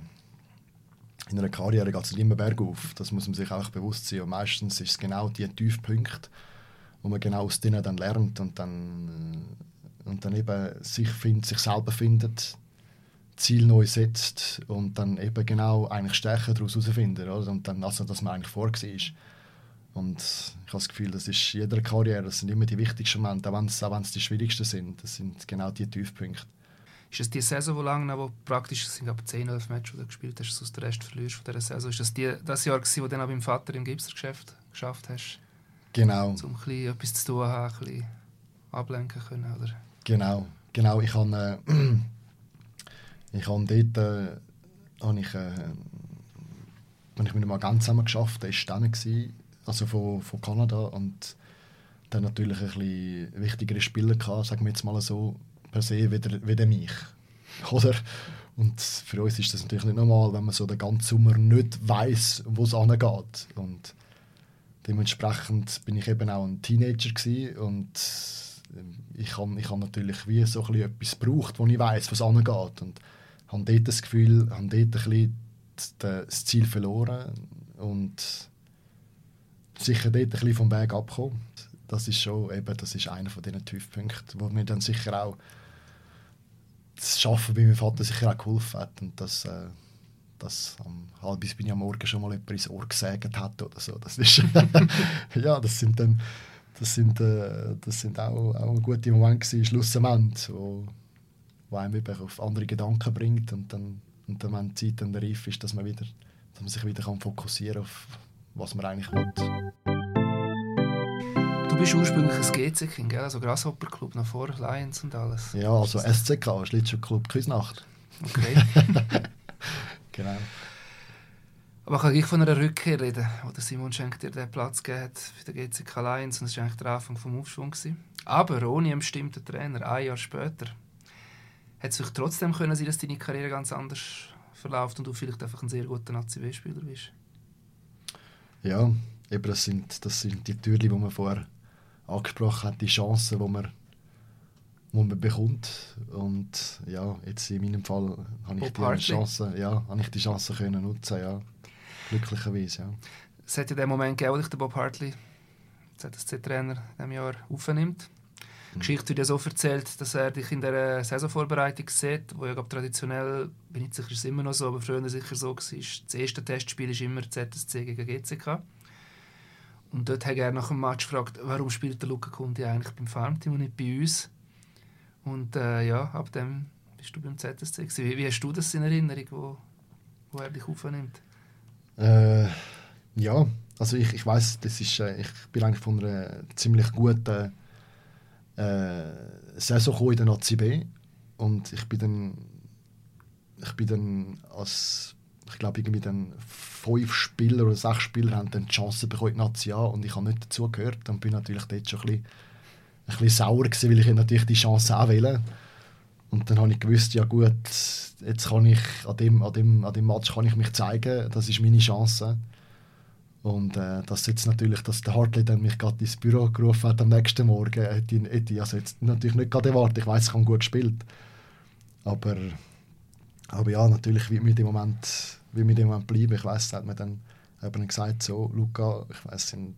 in einer Karriere geht es nicht immer bergauf. Das muss man sich auch bewusst sein. Und meistens ist es genau die Tiefpunkte, wo man genau aus denen dann lernt und dann, äh, und dann eben sich, find, sich selber findet, Ziel neu setzt und dann eben genau eigentlich Stärken daraus herausfindet. Und dann, also, dass man eigentlich vor war. Und ich habe das Gefühl, das ist in jeder Karriere, das sind immer die wichtigsten Momente, auch wenn es die schwierigsten sind. Das sind genau die Tiefpunkte. Ist es die Saison, die lange, wo praktisch sind aber 10, 11 Matches, die du gespielt hast, sonst den Rest verlierst von dieser Saison? Ist das die, das Jahr, gewesen, wo du dann auch beim Vater im Gipsergeschäft geschafft hast? Genau. Um ein bisschen etwas zu tun haben, ein bisschen ablenken können, oder? Genau, genau. Ich habe, äh, ich habe dort, äh, habe ich, äh, wenn ich mit einem ganz zusammen geschafft, der war dann, also von, von Kanada und dann natürlich ein bisschen wichtigere Spieler gehabt, sagen wir jetzt mal so, per se wie, wie mich. Oder? Und für uns ist das natürlich nicht normal, wenn man so den ganzen Sommer nicht weiß, wo es angeht. Und dementsprechend bin ich eben auch ein Teenager und ich habe ich hab natürlich wie so ein etwas gebraucht, wo ich weiß, was angeht. Und habe dort das Gefühl, habe dort ein bisschen das Ziel verloren und sicher dort ein bisschen vom Weg abgekommen. Das ist schon eben, das ist einer von diesen Tiefpunkten, wo mir dann sicher auch das Arbeiten bei meinem Vater sicher auch geholfen hat. Und dass, äh, dass am halb bis bin ich am Morgen schon mal jemand ins Ohr gesägt hat oder so. Das ist, ja, das sind dann, das sind, äh, das sind auch, auch gute Momente gewesen, schlussendlich, wo, wo einem eben auf andere Gedanken bringt und dann, und dann wenn die Zeit dann reif ist, dass man, wieder, dass man sich wieder kann fokussieren auf was man eigentlich will. Du bist ursprünglich ein GC-Kind, also Grasshopper-Club, noch vor Lions und alles. Ja, also SCK, Schlittschuhclub Küsnacht. Okay. genau. Aber kann ich von einer Rückkehr reden, wo der Simon Schenk dir den Platz gegeben hat für den GCK Lions und das war eigentlich der Anfang des Aufschwungs. Aber ohne einen bestimmten Trainer, ein Jahr später, hat es trotzdem können sein, dass deine Karriere ganz anders verläuft und du vielleicht einfach ein sehr guter ACW-Spieler bist? Ja, eben das sind, das sind die Türen, die man vorher angesprochen hat, die Chancen, die man, die man bekommt. Und ja, jetzt in meinem Fall habe ich die Chance, ja, habe ich die Chance können nutzen, ja. Glücklicherweise, ja. Es hat ja den Moment gegeben, wo ich den Bob Hartley, ZSC-Trainer, in diesem Jahr aufnimmt. Die mhm. Geschichte wird ja so erzählt, dass er dich in der Saisonvorbereitung sieht, wo ja glaub, traditionell, bin ich sicher, ist immer noch so, aber früher sicher so war, das erste Testspiel ist immer ZSC gegen GCK. Und dort hat er nach dem Match gefragt, warum spielt der Luca Kundi eigentlich beim Farmteam und nicht bei uns? Und äh, ja, ab dem bist du beim ZSC. Wie, wie hast du das in Erinnerung, wo, wo er dich aufnimmt? Äh, ja, also ich, ich weiß, das ist, äh, ich bin eigentlich von einer ziemlich guten äh, Saison in der Nazi B und ich bin dann, ich bin dann als, ich glaube irgendwie dann fünf Spieler oder sechs Spieler haben dann die Chance bekommen Nazi A und ich habe nicht dazugehört und bin natürlich dort schon ein bisschen, ein bisschen sauer gewesen, weil ich natürlich die Chance auch will. Und dann habe ich gewusst, ja gut, jetzt kann ich an dem, an dem, an dem Match kann ich mich zeigen, das ist meine Chance. Und äh, dass jetzt natürlich, dass der Hartley dann mich gerade ins Büro gerufen hat am nächsten Morgen, hätte ich, hätte ich also jetzt natürlich nicht gerade erwartet. Ich weiß, ich habe gut gespielt. Aber, aber ja, natürlich, wie mit dem Moment, wie mit dem Moment bleiben. Ich weiß, hat mir dann eben gesagt, so, Luca, ich weiß, sind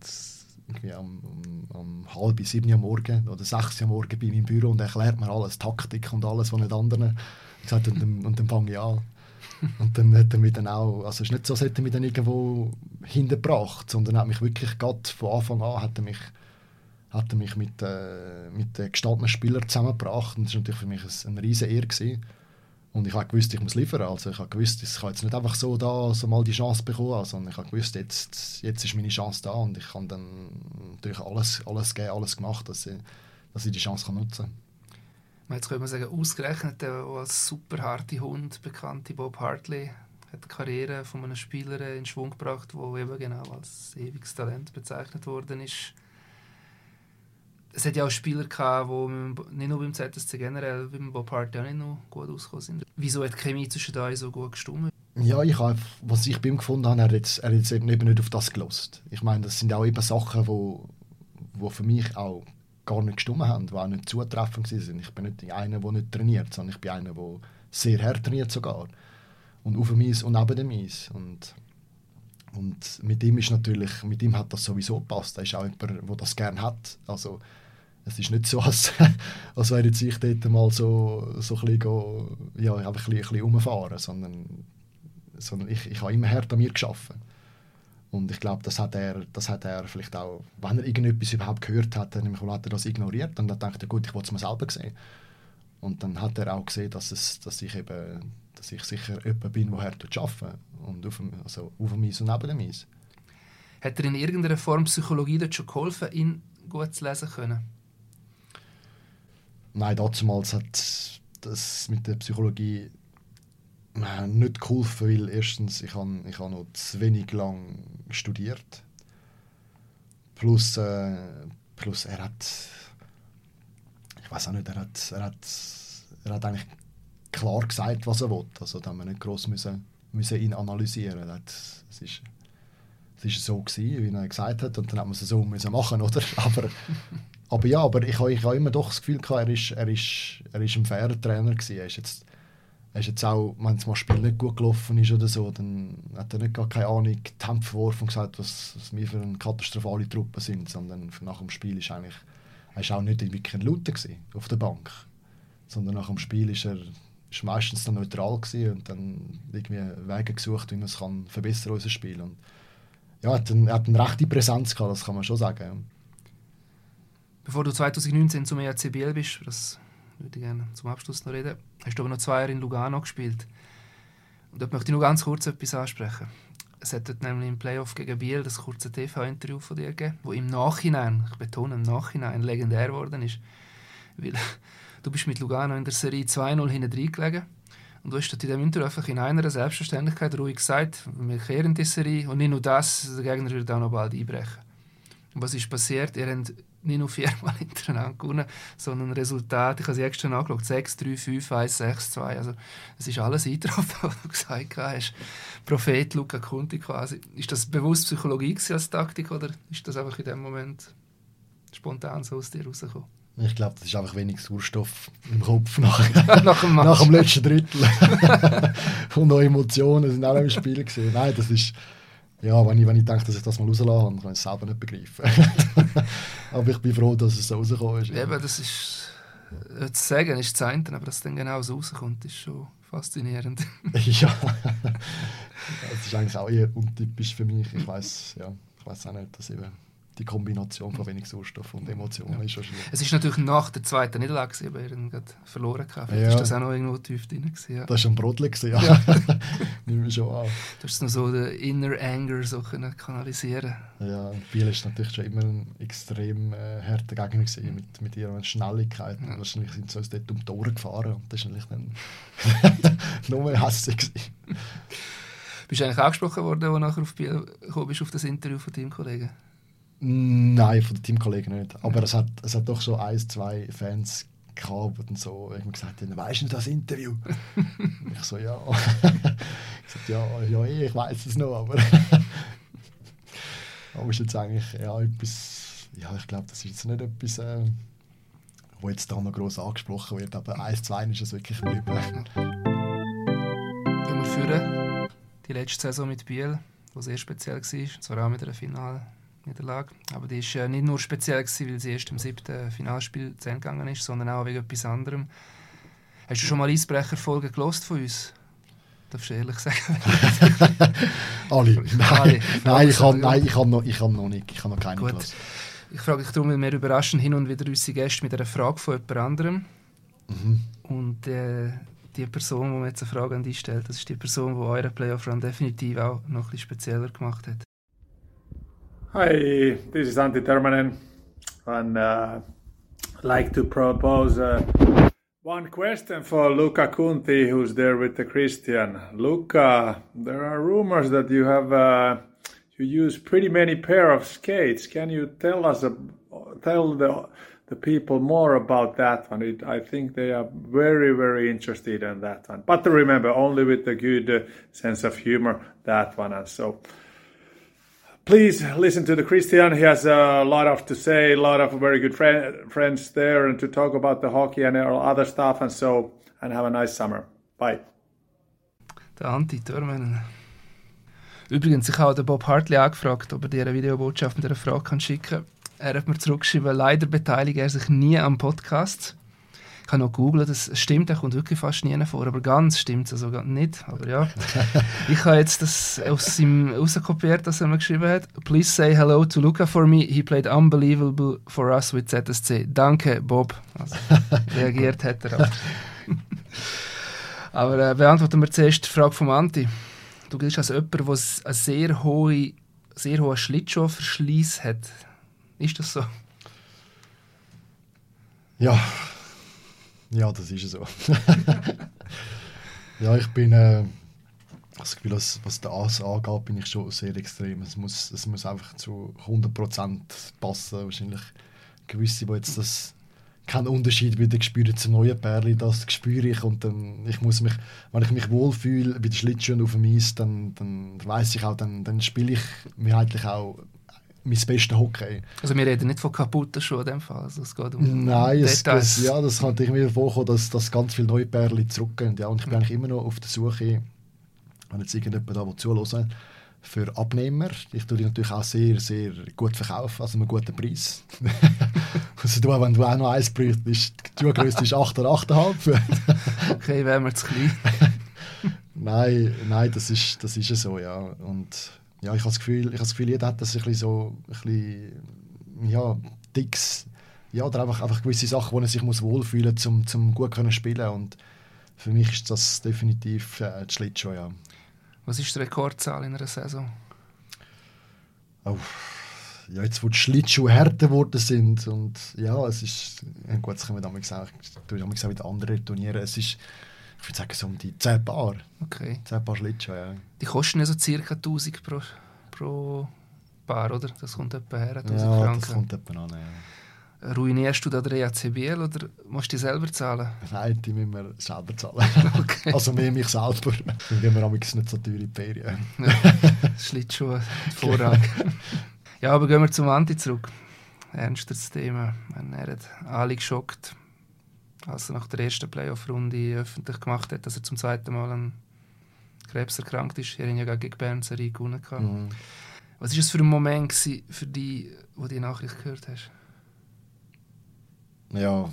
irgendwie am, um, um halb sieben Uhr morgen oder sechs Uhr morgen bei meinem Büro und erklärt mir alles, Taktik und alles, was nicht anderen. Gesagt, und, dann, und dann fange ich an. Und dann hat er mich dann auch, also es ist nicht so, als hätte er mich dann irgendwo hinterbracht, sondern hat mich wirklich gerade von Anfang an hat er mich, hat er mich mit, äh, mit den gestandenen Spielern zusammengebracht und das war natürlich für mich ein, ein riesen Ehre gewesen. Und ich habe gewusst, ich muss liefern. Also ich habe gewusst, ich kann jetzt nicht einfach so da so mal die Chance bekommen, sondern ich habe gewusst, jetzt, jetzt ist meine Chance da und ich habe dann natürlich alles, alles gegeben, alles gemacht, dass ich, dass ich die Chance kann nutzen kann. Jetzt könnte man sagen, ausgerechnet der als super harte Hund bekannte Bob Hartley hat die Karriere von einem Spieler in Schwung gebracht, der eben genau als ewiges Talent bezeichnet worden ist es hat ja auch Spieler gehabt, die nicht nur beim ZSC generell, beim Bob Hartley auch nicht noch gut ausgekommen sind. Wieso hat die Chemie zwischen euch so gut gestimmt? Ja, ich habe, was ich bei ihm gefunden habe, er hat er hat eben nicht auf das gelost. Ich meine, das sind auch eben Sachen, wo, wo für mich auch gar nicht gestimmt haben, die auch nicht zutreffend waren. Ich bin nicht einer, der nicht trainiert, sondern ich bin einer, der sehr hart trainiert sogar. Und auf dem Eis und neben dem Eis. Und, und mit ihm ist natürlich, mit ihm hat das sowieso gepasst. Er ist auch jemand, der das gerne hat. Also, es ist nicht so, als, als wäre ich dort mal so, so ein bisschen, ja, ein bisschen, ein bisschen rumfahren, sondern, sondern ich, ich habe immer hart an mir geschaffen. Und ich glaube, das hat er, das hat er vielleicht auch, wenn er irgendetwas überhaupt gehört hat, dann hat er das ignoriert und dann dachte er, gut, ich wollte es mir selber sehen. Und dann hat er auch gesehen, dass, es, dass ich eben, dass ich sicher jemand bin, der hart arbeiten und auf dem, also auf dem Eis und neben dem Eis. Hat er in irgendeiner Form Psychologie dort schon geholfen, ihn gut zu lesen können? Nein, damals hat das mit der Psychologie äh, nicht geholfen, weil erstens, ich habe ich hab noch zu wenig lang studiert. Plus, äh, plus er hat, ich weiß auch nicht, er hat, er hat, er hat eigentlich klar gesagt, was er will. Also da haben wir nicht groß müssen, müssen ihn analysieren. Das, es ist, es ist so gewesen, wie er gesagt hat, und dann hat man es so müssen machen, oder? Aber aber ja, aber ich, ich habe immer doch das Gefühl gehabt, er ist, er ist, er ist ein fairer Trainer gewesen. Er ist jetzt, er ist jetzt auch, wenn das Spiel nicht gut gelaufen ist oder so, dann hat er nicht gar keine Ahnung Hände verworfen und gesagt, was, was wir für eine katastrophale Truppe sind, sondern nach dem Spiel ist eigentlich, er ist auch nicht wirklich ein Luther auf der Bank, sondern nach dem Spiel ist er ist meistens dann neutral und dann irgendwie Wege gesucht, wie man es kann verbessern unser Spiel und ja, hat, eine, hat eine rechte Präsenz gehabt, das kann man schon sagen. Bevor du 2019 zum ERCBL bist, das würde ich gerne zum Abschluss noch reden, hast du aber noch zwei Jahre in Lugano gespielt. Und dort möchte ich nur ganz kurz etwas ansprechen. Es hat dort nämlich im Playoff gegen Biel das kurze TV-Interview von dir gegeben, wo im Nachhinein, ich betone im Nachhinein, legendär geworden ist. Weil du bist mit Lugano in der Serie 2-0 hinten gelegen und du hast in diesem Interview einfach in einer Selbstverständlichkeit ruhig gesagt, wir kehren die Serie und nicht nur das, der Gegner wird auch noch bald einbrechen. Und was ist passiert? Ihr habt nicht nur viermal hintereinander gewonnen, sondern Resultat, ich habe es extra angeschaut, 6, 3, 5, 1, 6, 2. Also es ist alles eingetroffen, was du gesagt hast. Prophet Luca Conti quasi. Ist das bewusst Psychologie als Taktik oder ist das einfach in dem Moment spontan so aus dir rausgekommen? Ich glaube, das ist einfach wenig Sauerstoff im Kopf nach, nach, dem, nach dem letzten Drittel. Und auch Emotionen sind auch im Spiel. Gewesen. Nein, das ist ja, wenn ich, wenn ich denke, dass ich das mal rauslasse, dann kann ich es selber nicht begreifen. aber ich bin froh, dass es so rausgekommen ist. Ja. Eben, das ist, äh, zu sagen ist das eine, aber dass es dann genau so rauskommt, ist schon faszinierend. ja, das ist eigentlich auch eher untypisch für mich. Ich weiß ja, ich weiß auch nicht, dass eben die Kombination von wenig Sauerstoff und Emotionen ja. ist schon schwierig. Es ist natürlich nach der zweiten Niederlage, aber er hat verloren gehabt. Ja. Ist das auch noch irgendwo tief drin gewesen, ja. Das war ein Brodel, ja. ja. Nehmen wir schon an. Du hast noch so den Inner Anger so können kanalisieren Ja, Biel ist natürlich schon immer ein extrem äh, harter Gegner gewesen, mit, mit ihrer Schnelligkeit. Ja. Wahrscheinlich sind sie uns dort um die Ohren gefahren und das war natürlich dann noch mehr hässlich gewesen. Bist du eigentlich angesprochen worden, als du nachher auf Biel gekommen bist, auf das Interview von Teamkollegen? Nein, von den Teamkollegen nicht. Aber es, hat, es hat doch so ein, zwei Fans gehabt, die dann so irgendwie gesagt haben, weißt du das Interview? ich so, ja. ich sagte, ja, ja, eh, ich weiß es noch, aber... aber ist jetzt eigentlich ja, etwas... Ja, ich glaube, das ist jetzt nicht etwas, äh, wo jetzt da noch gross angesprochen wird, aber eins, zwei ist es wirklich geblieben. Gehen wir führen die letzte Saison mit Biel, die sehr speziell war, zwar auch mit einer Finalniederlage, aber die war äh, nicht nur speziell, gewesen, weil sie erst im siebten Finalspiel zu Ende gegangen ist, sondern auch wegen etwas anderem. Hast du schon mal Eisbrecherfolgen gelost von uns? Darfst du ehrlich sagen? Alle. Nein, nein, ich habe nein, ich hab noch, ich noch nicht. Ich habe noch keine Gut. Ich frage dich darum, weil wir überraschen hin und wieder unsere Gäste mit einer Frage von jemand anderem. Mhm. Und äh, die Person, die mir jetzt eine Frage an dich stellt, das ist die Person, die euren Playoff-Run definitiv auch noch ein bisschen spezieller gemacht hat. Hi, this is Antti Termanen and uh, like to propose uh, one question for Luca Kunti, who's there with the Christian. Luca, there are rumors that you have uh, you use pretty many pair of skates. Can you tell us, uh, tell the the people more about that one. It, I think they are very, very interested in that one. But remember, only with a good sense of humor, that one. And so please listen to the Christian. He has a lot of to say, a lot of very good friend, friends there, and to talk about the hockey and other stuff. And so, and have a nice summer. Bye. Der Anti Törmänen. Übrigens, ich habe den Bob Hartley angefragt, ob er dir eine Videobotschaft mit einer Frage kann schicken kann. Er hat mir zurückgeschrieben, leider beteiligt er sich nie am Podcast. Ich habe noch gegoogelt, das stimmt, er kommt wirklich fast nie vor, aber ganz stimmt es also nicht. Aber ja, ich habe jetzt das aus ihm rauskopiert, was er mir geschrieben hat. Please say hello to Luca for me. He played unbelievable for us with ZSC. Danke, Bob. Also, reagiert hat er auch. aber äh, beantworten wir zuerst die Frage von Anti. Du gehst als jemand, der einen sehr hohen, sehr hohen Schlittschuhverschleiss hat. Ist das so? Ja, ja, das ist so. ja, ich bin, äh, das Gefühl, was, was das angeht, bin ich schon sehr extrem. Es muss, es muss einfach zu 100% passen. Wahrscheinlich gewisse, die jetzt das keinen Unterschied wieder spüren zum neuen Pärli, das spüre ich und dann, ich muss mich, wenn ich mich wohlfühle bei den Schlittschuhen auf dem Eis, dann, dann weiß ich auch, dann, dann spiele ich mehrheitlich auch mein bestes Hockey. Also wir reden nicht von kaputten Schuhen in dem Fall, also es geht um Nein, es, es, ja, das kann ich mir vorkommen, dass, dass ganz viele neue Perlen zurückgehen. Ja, und ich bin mhm. eigentlich immer noch auf der Suche, wenn jetzt irgendjemand da zuhören für Abnehmer. Ich tue die natürlich auch sehr, sehr gut verkaufen, also einen guten Preis. also du, wenn du auch noch eins bräuchtest, die Schuhgröße ist 8 oder 8,5. okay, wären wir zu klein. nein, nein, das ist, das ist so, ja. Und ja, ich habe das Gefühl, ich habe das Gefühl, jeder hat das ein bisschen so, ein bisschen, ja, dicks, ja, oder einfach, einfach gewisse Sachen, wo er sich muss wohlfühlen muss, um, um gut können spielen und für mich ist das definitiv äh, die Schlittschuh, ja. Was ist die Rekordzahl in einer Saison? Oh, ja, jetzt wo die Schlittschuhe härter geworden sind und ja, es ist, gut, das können wir damals auch, damals auch wieder andere Turniere, es ist ich würde sagen, so um die 10 Paar. Okay. 10 Paar Schlittschuhe, ja. Die kosten ja so ca. 1000 pro, pro Paar, oder? Das kommt etwa her, 1000 ja, Franken. das kommt etwa an, ja. Ruinierst du da den EACBL oder musst du die selber zahlen? Nein, die müssen wir selber zahlen. Okay. also mehr mich selber. Dann gehen wir am nicht so die Ferien. ja, Schlittschuhe, Vorrang. ja, aber gehen wir zum Anti zurück. Ernsteres Thema. Er hat alle geschockt als er nach der ersten Playoff-Runde öffentlich gemacht hat, dass er zum zweiten Mal an Krebs erkrankt ist. Er hat ja gegen Bern Serie gewonnen. Mhm. Was war es für ein Moment für dich, wo du die Nachricht gehört hast? Ja,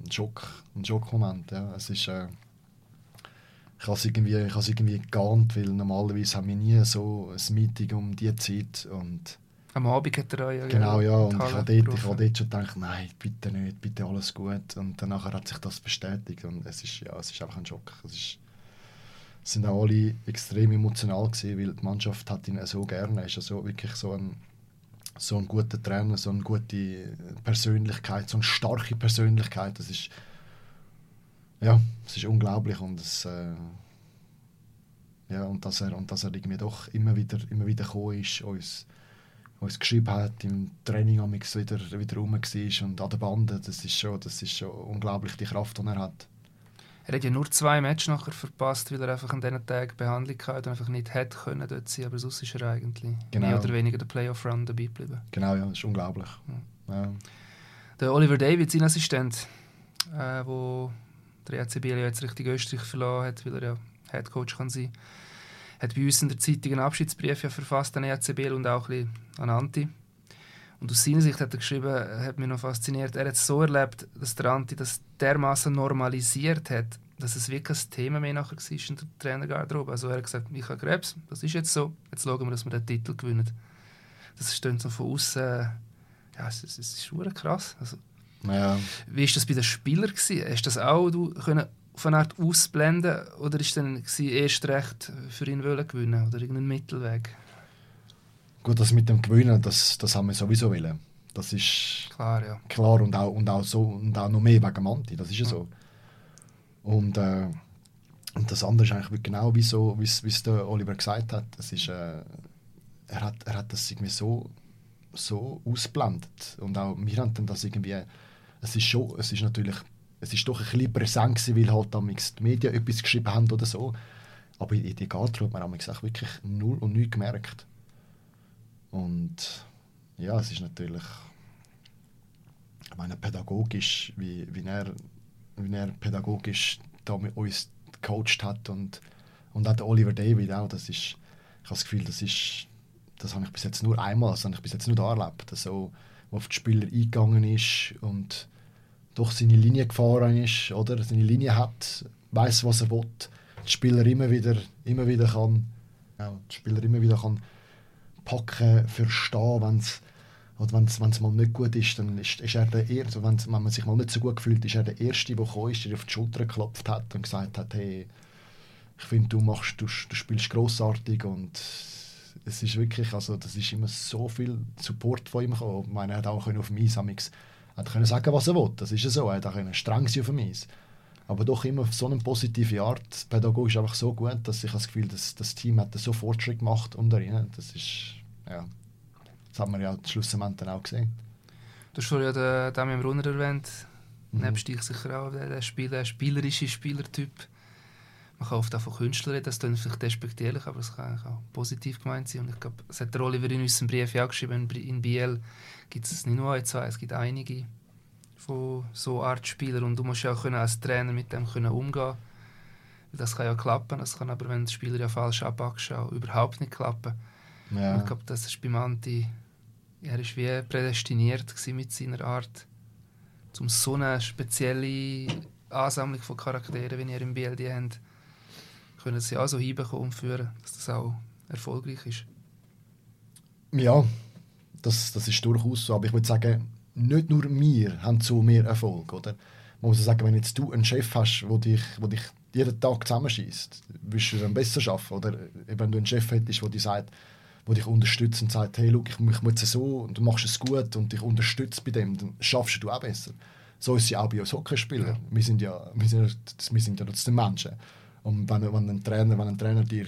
ein Schock, ein Schockmoment. Ja. Es ist, äh, ich habe es irgendwie, irgendwie geahnt, weil normalerweise haben wir nie so ein Meeting um diese Zeit und Am Abend hat er ja Genau, ja. Und ich habe dort, ich dort schon gedacht, nein, bitte nicht, bitte alles gut. Und danach hat sich das bestätigt. Und es ist, ja, es ist einfach ein Schock. Es ist, sind auch alle extrem emotional gewesen, weil die Mannschaft hat ihn so gerne. Er ist also wirklich so ein, so ein guter Trainer, so eine gute Persönlichkeit, so eine starke Persönlichkeit. Das ist, ja, es ist unglaublich und es, äh, ja, und dass er, und dass er irgendwie doch immer wieder, immer wieder gekommen ist, uns uns geschrieben hat, im Training wieder, wieder rum war und an der Bande, das ist, schon, das ist schon unglaublich, die Kraft, die er hat. Er hat ja nur zwei Matches nachher verpasst, weil er einfach an diesen Tagen Behandlung hatte und einfach nicht hätte können dort sein, aber sonst ist er eigentlich genau. mehr oder weniger der Playoff-Run dabei geblieben. Genau, ja, das ist unglaublich. Ja. Ja. Der Oliver David, sein Assistent, äh, wo der ECB jetzt richtig Österreich verloren hat, weil er ja Headcoach kann sein kann, hat bei uns in der Zeitung einen Abschiedsbrief ja verfasst an EZB und auch ein an Anti. Und aus seiner Sicht hat er geschrieben, hat mich noch fasziniert, er hat es so erlebt, dass der Anti das dermaßen normalisiert hat, dass es wirklich ein Thema mehr nachher war in der Trainergarderobe. Also er hat gesagt, ich habe Krebs, das ist jetzt so, jetzt schauen wir, dass wir den Titel gewinnen. Das stößt so von außen, ja, es, es, es ist schon krass. Also, ja. Wie war das bei den Spielern? Gewesen? Hast du das auch du können auf eine Art ausblenden oder ist dann erst recht für ihn wollen gewinnen oder irgendein Mittelweg? Gut, das mit dem Gewinnen, das, das haben wir sowieso wollen. Das ist klar, ja. klar und auch, und auch so und auch noch mehr wegen Manti, das ist ja, so. Und, äh, und das andere ist eigentlich genau wie so, wie es der Oliver gesagt hat. Das ist, äh, er, hat, er hat das irgendwie so, so ausblendet und auch wir haben dann das irgendwie, es ist schon, es ist natürlich es ist doch ein bisschen präsent gewesen, weil halt die Medien etwas geschrieben haben oder so. Aber in die Garderobe hat man auch wirklich null und nichts gemerkt. Und ja, es ist natürlich, ich meine, pädagogisch, wie, wie, er, wie er pädagogisch da mit uns gecoacht hat und, und auch der Oliver David auch, das ist, ich habe das Gefühl, das ist, das habe ich bis jetzt nur einmal, das habe ich bis jetzt nur da erlebt, so, wo auf die Spieler eingegangen ist und durch seine Linie gefahren ist, oder seine Linie hat, weiß was er will, die Spieler immer wieder, immer wieder kann, ja, die Spieler immer wieder kann packen, verstehen, wenn es wenn es mal nicht gut ist, dann ist, ist er der Erste, wenn, man sich mal nicht so gut fühlt, ist er der Erste, der gekommen ist, der auf die Schulter geklopft hat und gesagt hat, hey, ich finde, du machst, du, du spielst großartig und es ist wirklich, also das ist immer so viel Support von ihm gekommen. Ich meine, er hat auch auf dem Er konnte sagen, was er will. Das ist ja so. Er konnte streng sein auf dem Eis. Aber doch immer auf so eine positive Art. Pädagogisch einfach so gut, dass ich das Gefühl dass das Team hat so Fortschritt gemacht unter ihnen. Das ist, ja, das haben wir ja schlussendlich dann auch gesehen. Du hast vorhin ja den Damian Brunner erwähnt. Mhm. Nebst dich sicher auch der, der Spieler, spielerische Spielertyp. Man kann oft auch von Künstlern reden, das klingt vielleicht despektierlich, aber es kann auch positiv gemeint sein. Und ich glaube, das hat der Oliver in unserem Brief ja geschrieben, in Biel gibt es nicht nur ein, zwei, es gibt einige von so Art Spielern und du musst ja auch können, als Trainer mit dem können umgehen das kann ja klappen, das kann aber, wenn der Spieler ja falsch abpackst, auch überhaupt nicht klappen. Ja. ich glaube, das ist beim Anti, er ist wie prädestiniert mit seiner Art, um so eine spezielle Ansammlung von Charakteren, wie ihr im BLD habt, können sie auch so hinbekommen und führen, dass das auch erfolgreich ist. Ja, das, das ist durchaus so. Aber ich würde sagen, nicht nur wir haben so mehr Erfolg. Oder? Man muss sagen, wenn jetzt du einen Chef hast, der dich, wo dich jeden Tag zusammenschießt, wirst du dann besser schaffen. Oder wenn du einen Chef hättest, der sagt, der dich unterstützt und sagt, hey, look, ich, ich muss es so und du machst es gut und dich unterstützt bei dem, dann schaffst du auch besser. So ist es ja auch bei uns Hockeyspielern. Ja. Wir sind ja, wir sind wir sind ja trotzdem Menschen. Und wenn, wenn, ein Trainer, wenn ein Trainer dir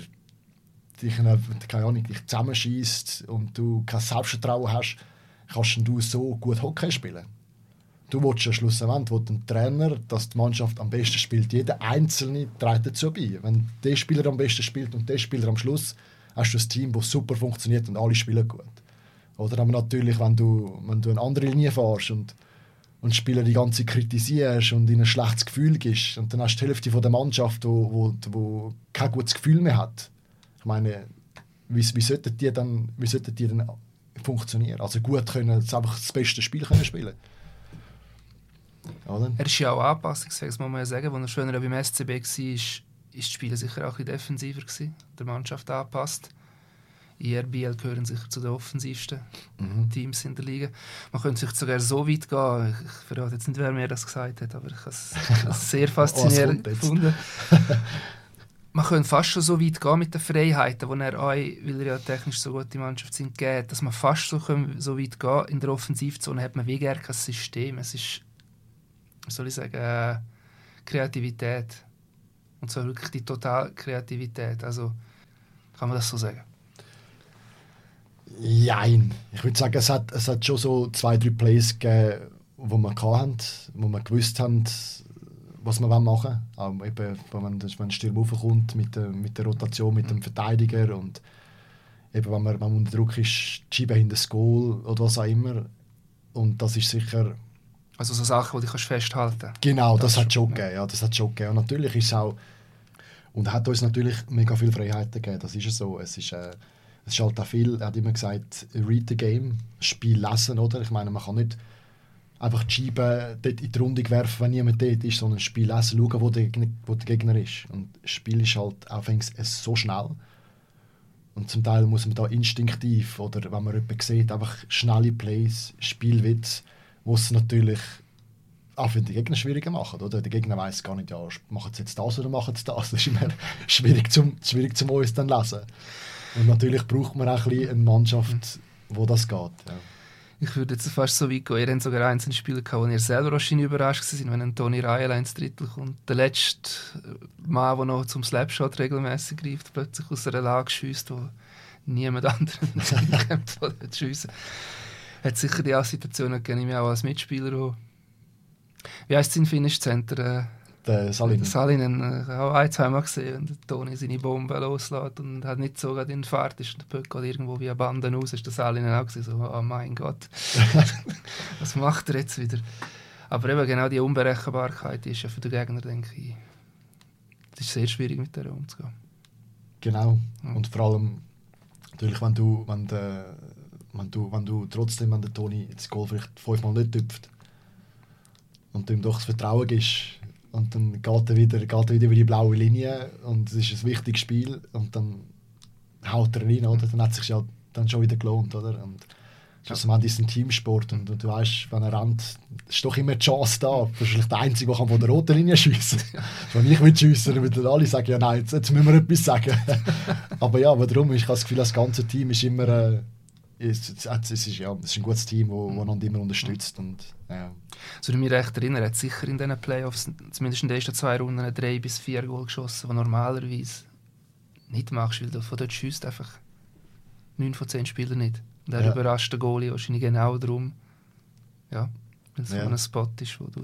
dich, dich zusammenschießt und du kein Selbstvertrauen hast, kannst du so gut Hockey spielen. Du willst ja schlussendlich will ein Trainer, dass die Mannschaft am besten spielt. Jeder Einzelne trägt dazu bei. Wenn der Spieler am besten spielt und der Spieler am Schluss, hast du ein Team, das super funktioniert und alle spielen gut. Oder aber natürlich, wenn du, wenn du eine andere Linie fährst und, und Spieler die ganze kritisierst und ihnen ein schlechtes Gefühl gibst und dann hast du die Hälfte von der Mannschaft, die wo, wo, wo kein gutes Gefühl mehr hat, ich meine, wie, wie sollten die dann, wie sollten die dann funktionieren? Also gut können, einfach das beste Spiel können spielen. Oder? Er ist ja auch anpassungsfähig, muss man ja sagen. Als er schöner beim SCB war, ist das Spiel sicher auch ein bisschen defensiver gewesen, der Mannschaft angepasst. IRBL gehören sicher zu den offensivsten mhm. Teams in der Liga. Man könnte sich sogar so weit gehen, ich verrate jetzt nicht, wer mir das gesagt hat, aber ich habe es sehr faszinierend gefunden. man könnte fast schon so weit gehen mit den Freiheiten, die er euch, weil er ja technisch so gut die Mannschaft sind, geht, dass man fast so, können, so weit gehen in der Offensivzone hat man wie gar kein System. Es ist, soll ich sagen, äh, Kreativität. Und zwar wirklich die totale Kreativität. Also, kann man das so sagen? Nein. Ich würde sagen, es hat, es hat schon so zwei, drei Plays gegeben, wo wir hatten, wo wir gewusst haben, was wir machen wollen. Ähm, eben, wenn, wenn Sturm aufkommt mit der, mit der Rotation mit dem Verteidiger und eben, wenn man, wenn man unter Druck ist, die Scheibe hinter das Goal oder was auch immer. Und das ist sicher... Also so Sachen, die du festhalten kannst. Genau, das, das hat schon gegeben. Ja, das hat schon gegeben. Und natürlich ist es auch... Und hat uns natürlich mega viele Freiheiten gegeben. Das ist so. Es ist, äh, es ist halt auch viel, er hat immer gesagt, read the game, Spiel lesen, oder? Ich meine, man kann nicht einfach Scheibe dort in die Runde werfen, wenn niemand dort ist, sondern Spiel lesen, schauen, wo der, Gegner, wo der Gegner ist. Und das Spiel ist halt anfangs so schnell. Und zum Teil muss man da instinktiv, oder wenn man jemanden sieht, einfach schnelle Plays, Spielwitz, wo es natürlich auch für die Gegner schwieriger machen. Oder? Der Gegner weiß gar nicht, ja, machen sie jetzt das oder machen sie das. Das ist immer schwierig zum, schwierig zum uns dann lesen. Und natürlich braucht man auch ein bisschen eine Mannschaft, wo das geht. Ja ich würde jetzt fast so weit gehen. Ihr habt sogar einzelne Spiele gehabt, wo ihr selber wahrscheinlich überrascht sind, wenn ein Toni Reiel ins Drittel kommt. Der letzte Mann, der noch zum Slapshot regelmäßig greift, plötzlich aus einer Lage schießt, wo niemand anderen kämpft oder schiessen. Hat sicher die Situationen gegeben, ich auch als Mitspieler. Wie heisst es in Finish Center? Äh, der Salinen. Der Salinen, äh, auch ein, zweimal gesehen, und der Toni seine Bombe loslässt und hat nicht so in Fahrt ist. Der Pöck geht irgendwo wie eine Bande raus, ist der Salinen auch gesehen, so, oh mein Gott, was macht er jetzt wieder? Aber eben genau die Unberechenbarkeit ist ja für den Gegner, denke ich, es ist sehr schwierig mit der umzugehen. Genau, und vor allem, natürlich, wenn du, wenn, de, wenn du, wenn du trotzdem, wenn der Toni das Goal vielleicht fünfmal nicht tüpft und du ihm doch das Vertrauen gibst, und dann geht er wieder, geht er wieder über die blaue Linie und es ist ein wichtiges Spiel und dann haut er rein, oder? Dann hat es sich ja dann schon wieder gelohnt, oder? Und schlussendlich ist ein Teamsport und, und, du weißt, wenn er rennt, ist doch immer die Chance da. Du bist vielleicht der Einzige, der von der roten Linie schiessen kann. Wenn ich will schiessen, dann würden alle sagen, ja nein, jetzt, jetzt müssen wir etwas sagen. aber ja, aber darum, ich habe das Gefühl, das ganze Team ist immer... Äh, es, es, es, ist, ja, es ist ein gutes Team, das mhm. einander immer unterstützt. Und, ja. So, ich mich recht erinnere, er hat sicher in diesen Playoffs, zumindest in den ersten zwei Runden, drei bis vier Goal geschossen, die normalerweise nicht machst, weil du von dort schießt einfach neun von zehn Spielern nicht. Und er ja. überrascht den Goalie wahrscheinlich genau darum, ja, weil es ja. so ein Spot ist, wo du...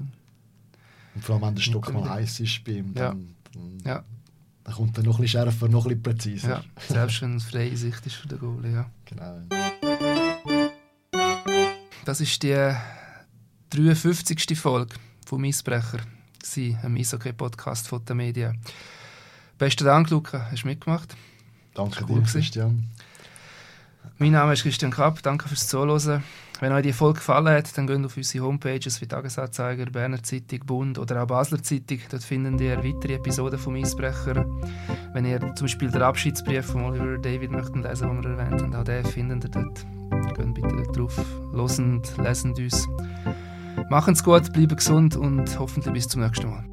Und vor allem, wenn der Stock mal heiß ist bei ihm, dann, ja. dann, ja. Dann kommt er noch ein bisschen schärfer, noch ein bisschen präziser. Ja, selbst wenn es freie Sicht ist für den Goalie, ja. Genau. Das ist die 53. Folge vom Eisbrecher, ein Eishockey-Podcast von der Medien. Besten Dank, Luca, hast du mitgemacht. Danke dir, Christian. Mein Name ist Christian Kapp, danke fürs Zuhören. Wenn euch die Folge gefallen hat, dann geht auf unsere Homepages wie Tagesanzeiger, Berner Zeitung, Bund oder auch Basler Zeitung. Dort findet ihr weitere Episoden vom Eisbrecher. Wenn ihr zum Beispiel den Abschiedsbrief von Oliver David möchtet lesen, den wir erwähnt haben, auch den findet ihr dort. Geht bitte drauf, losend, lesend uns. Machen's gut, bleiben gesund und hoffentlich bis zum nächsten Mal.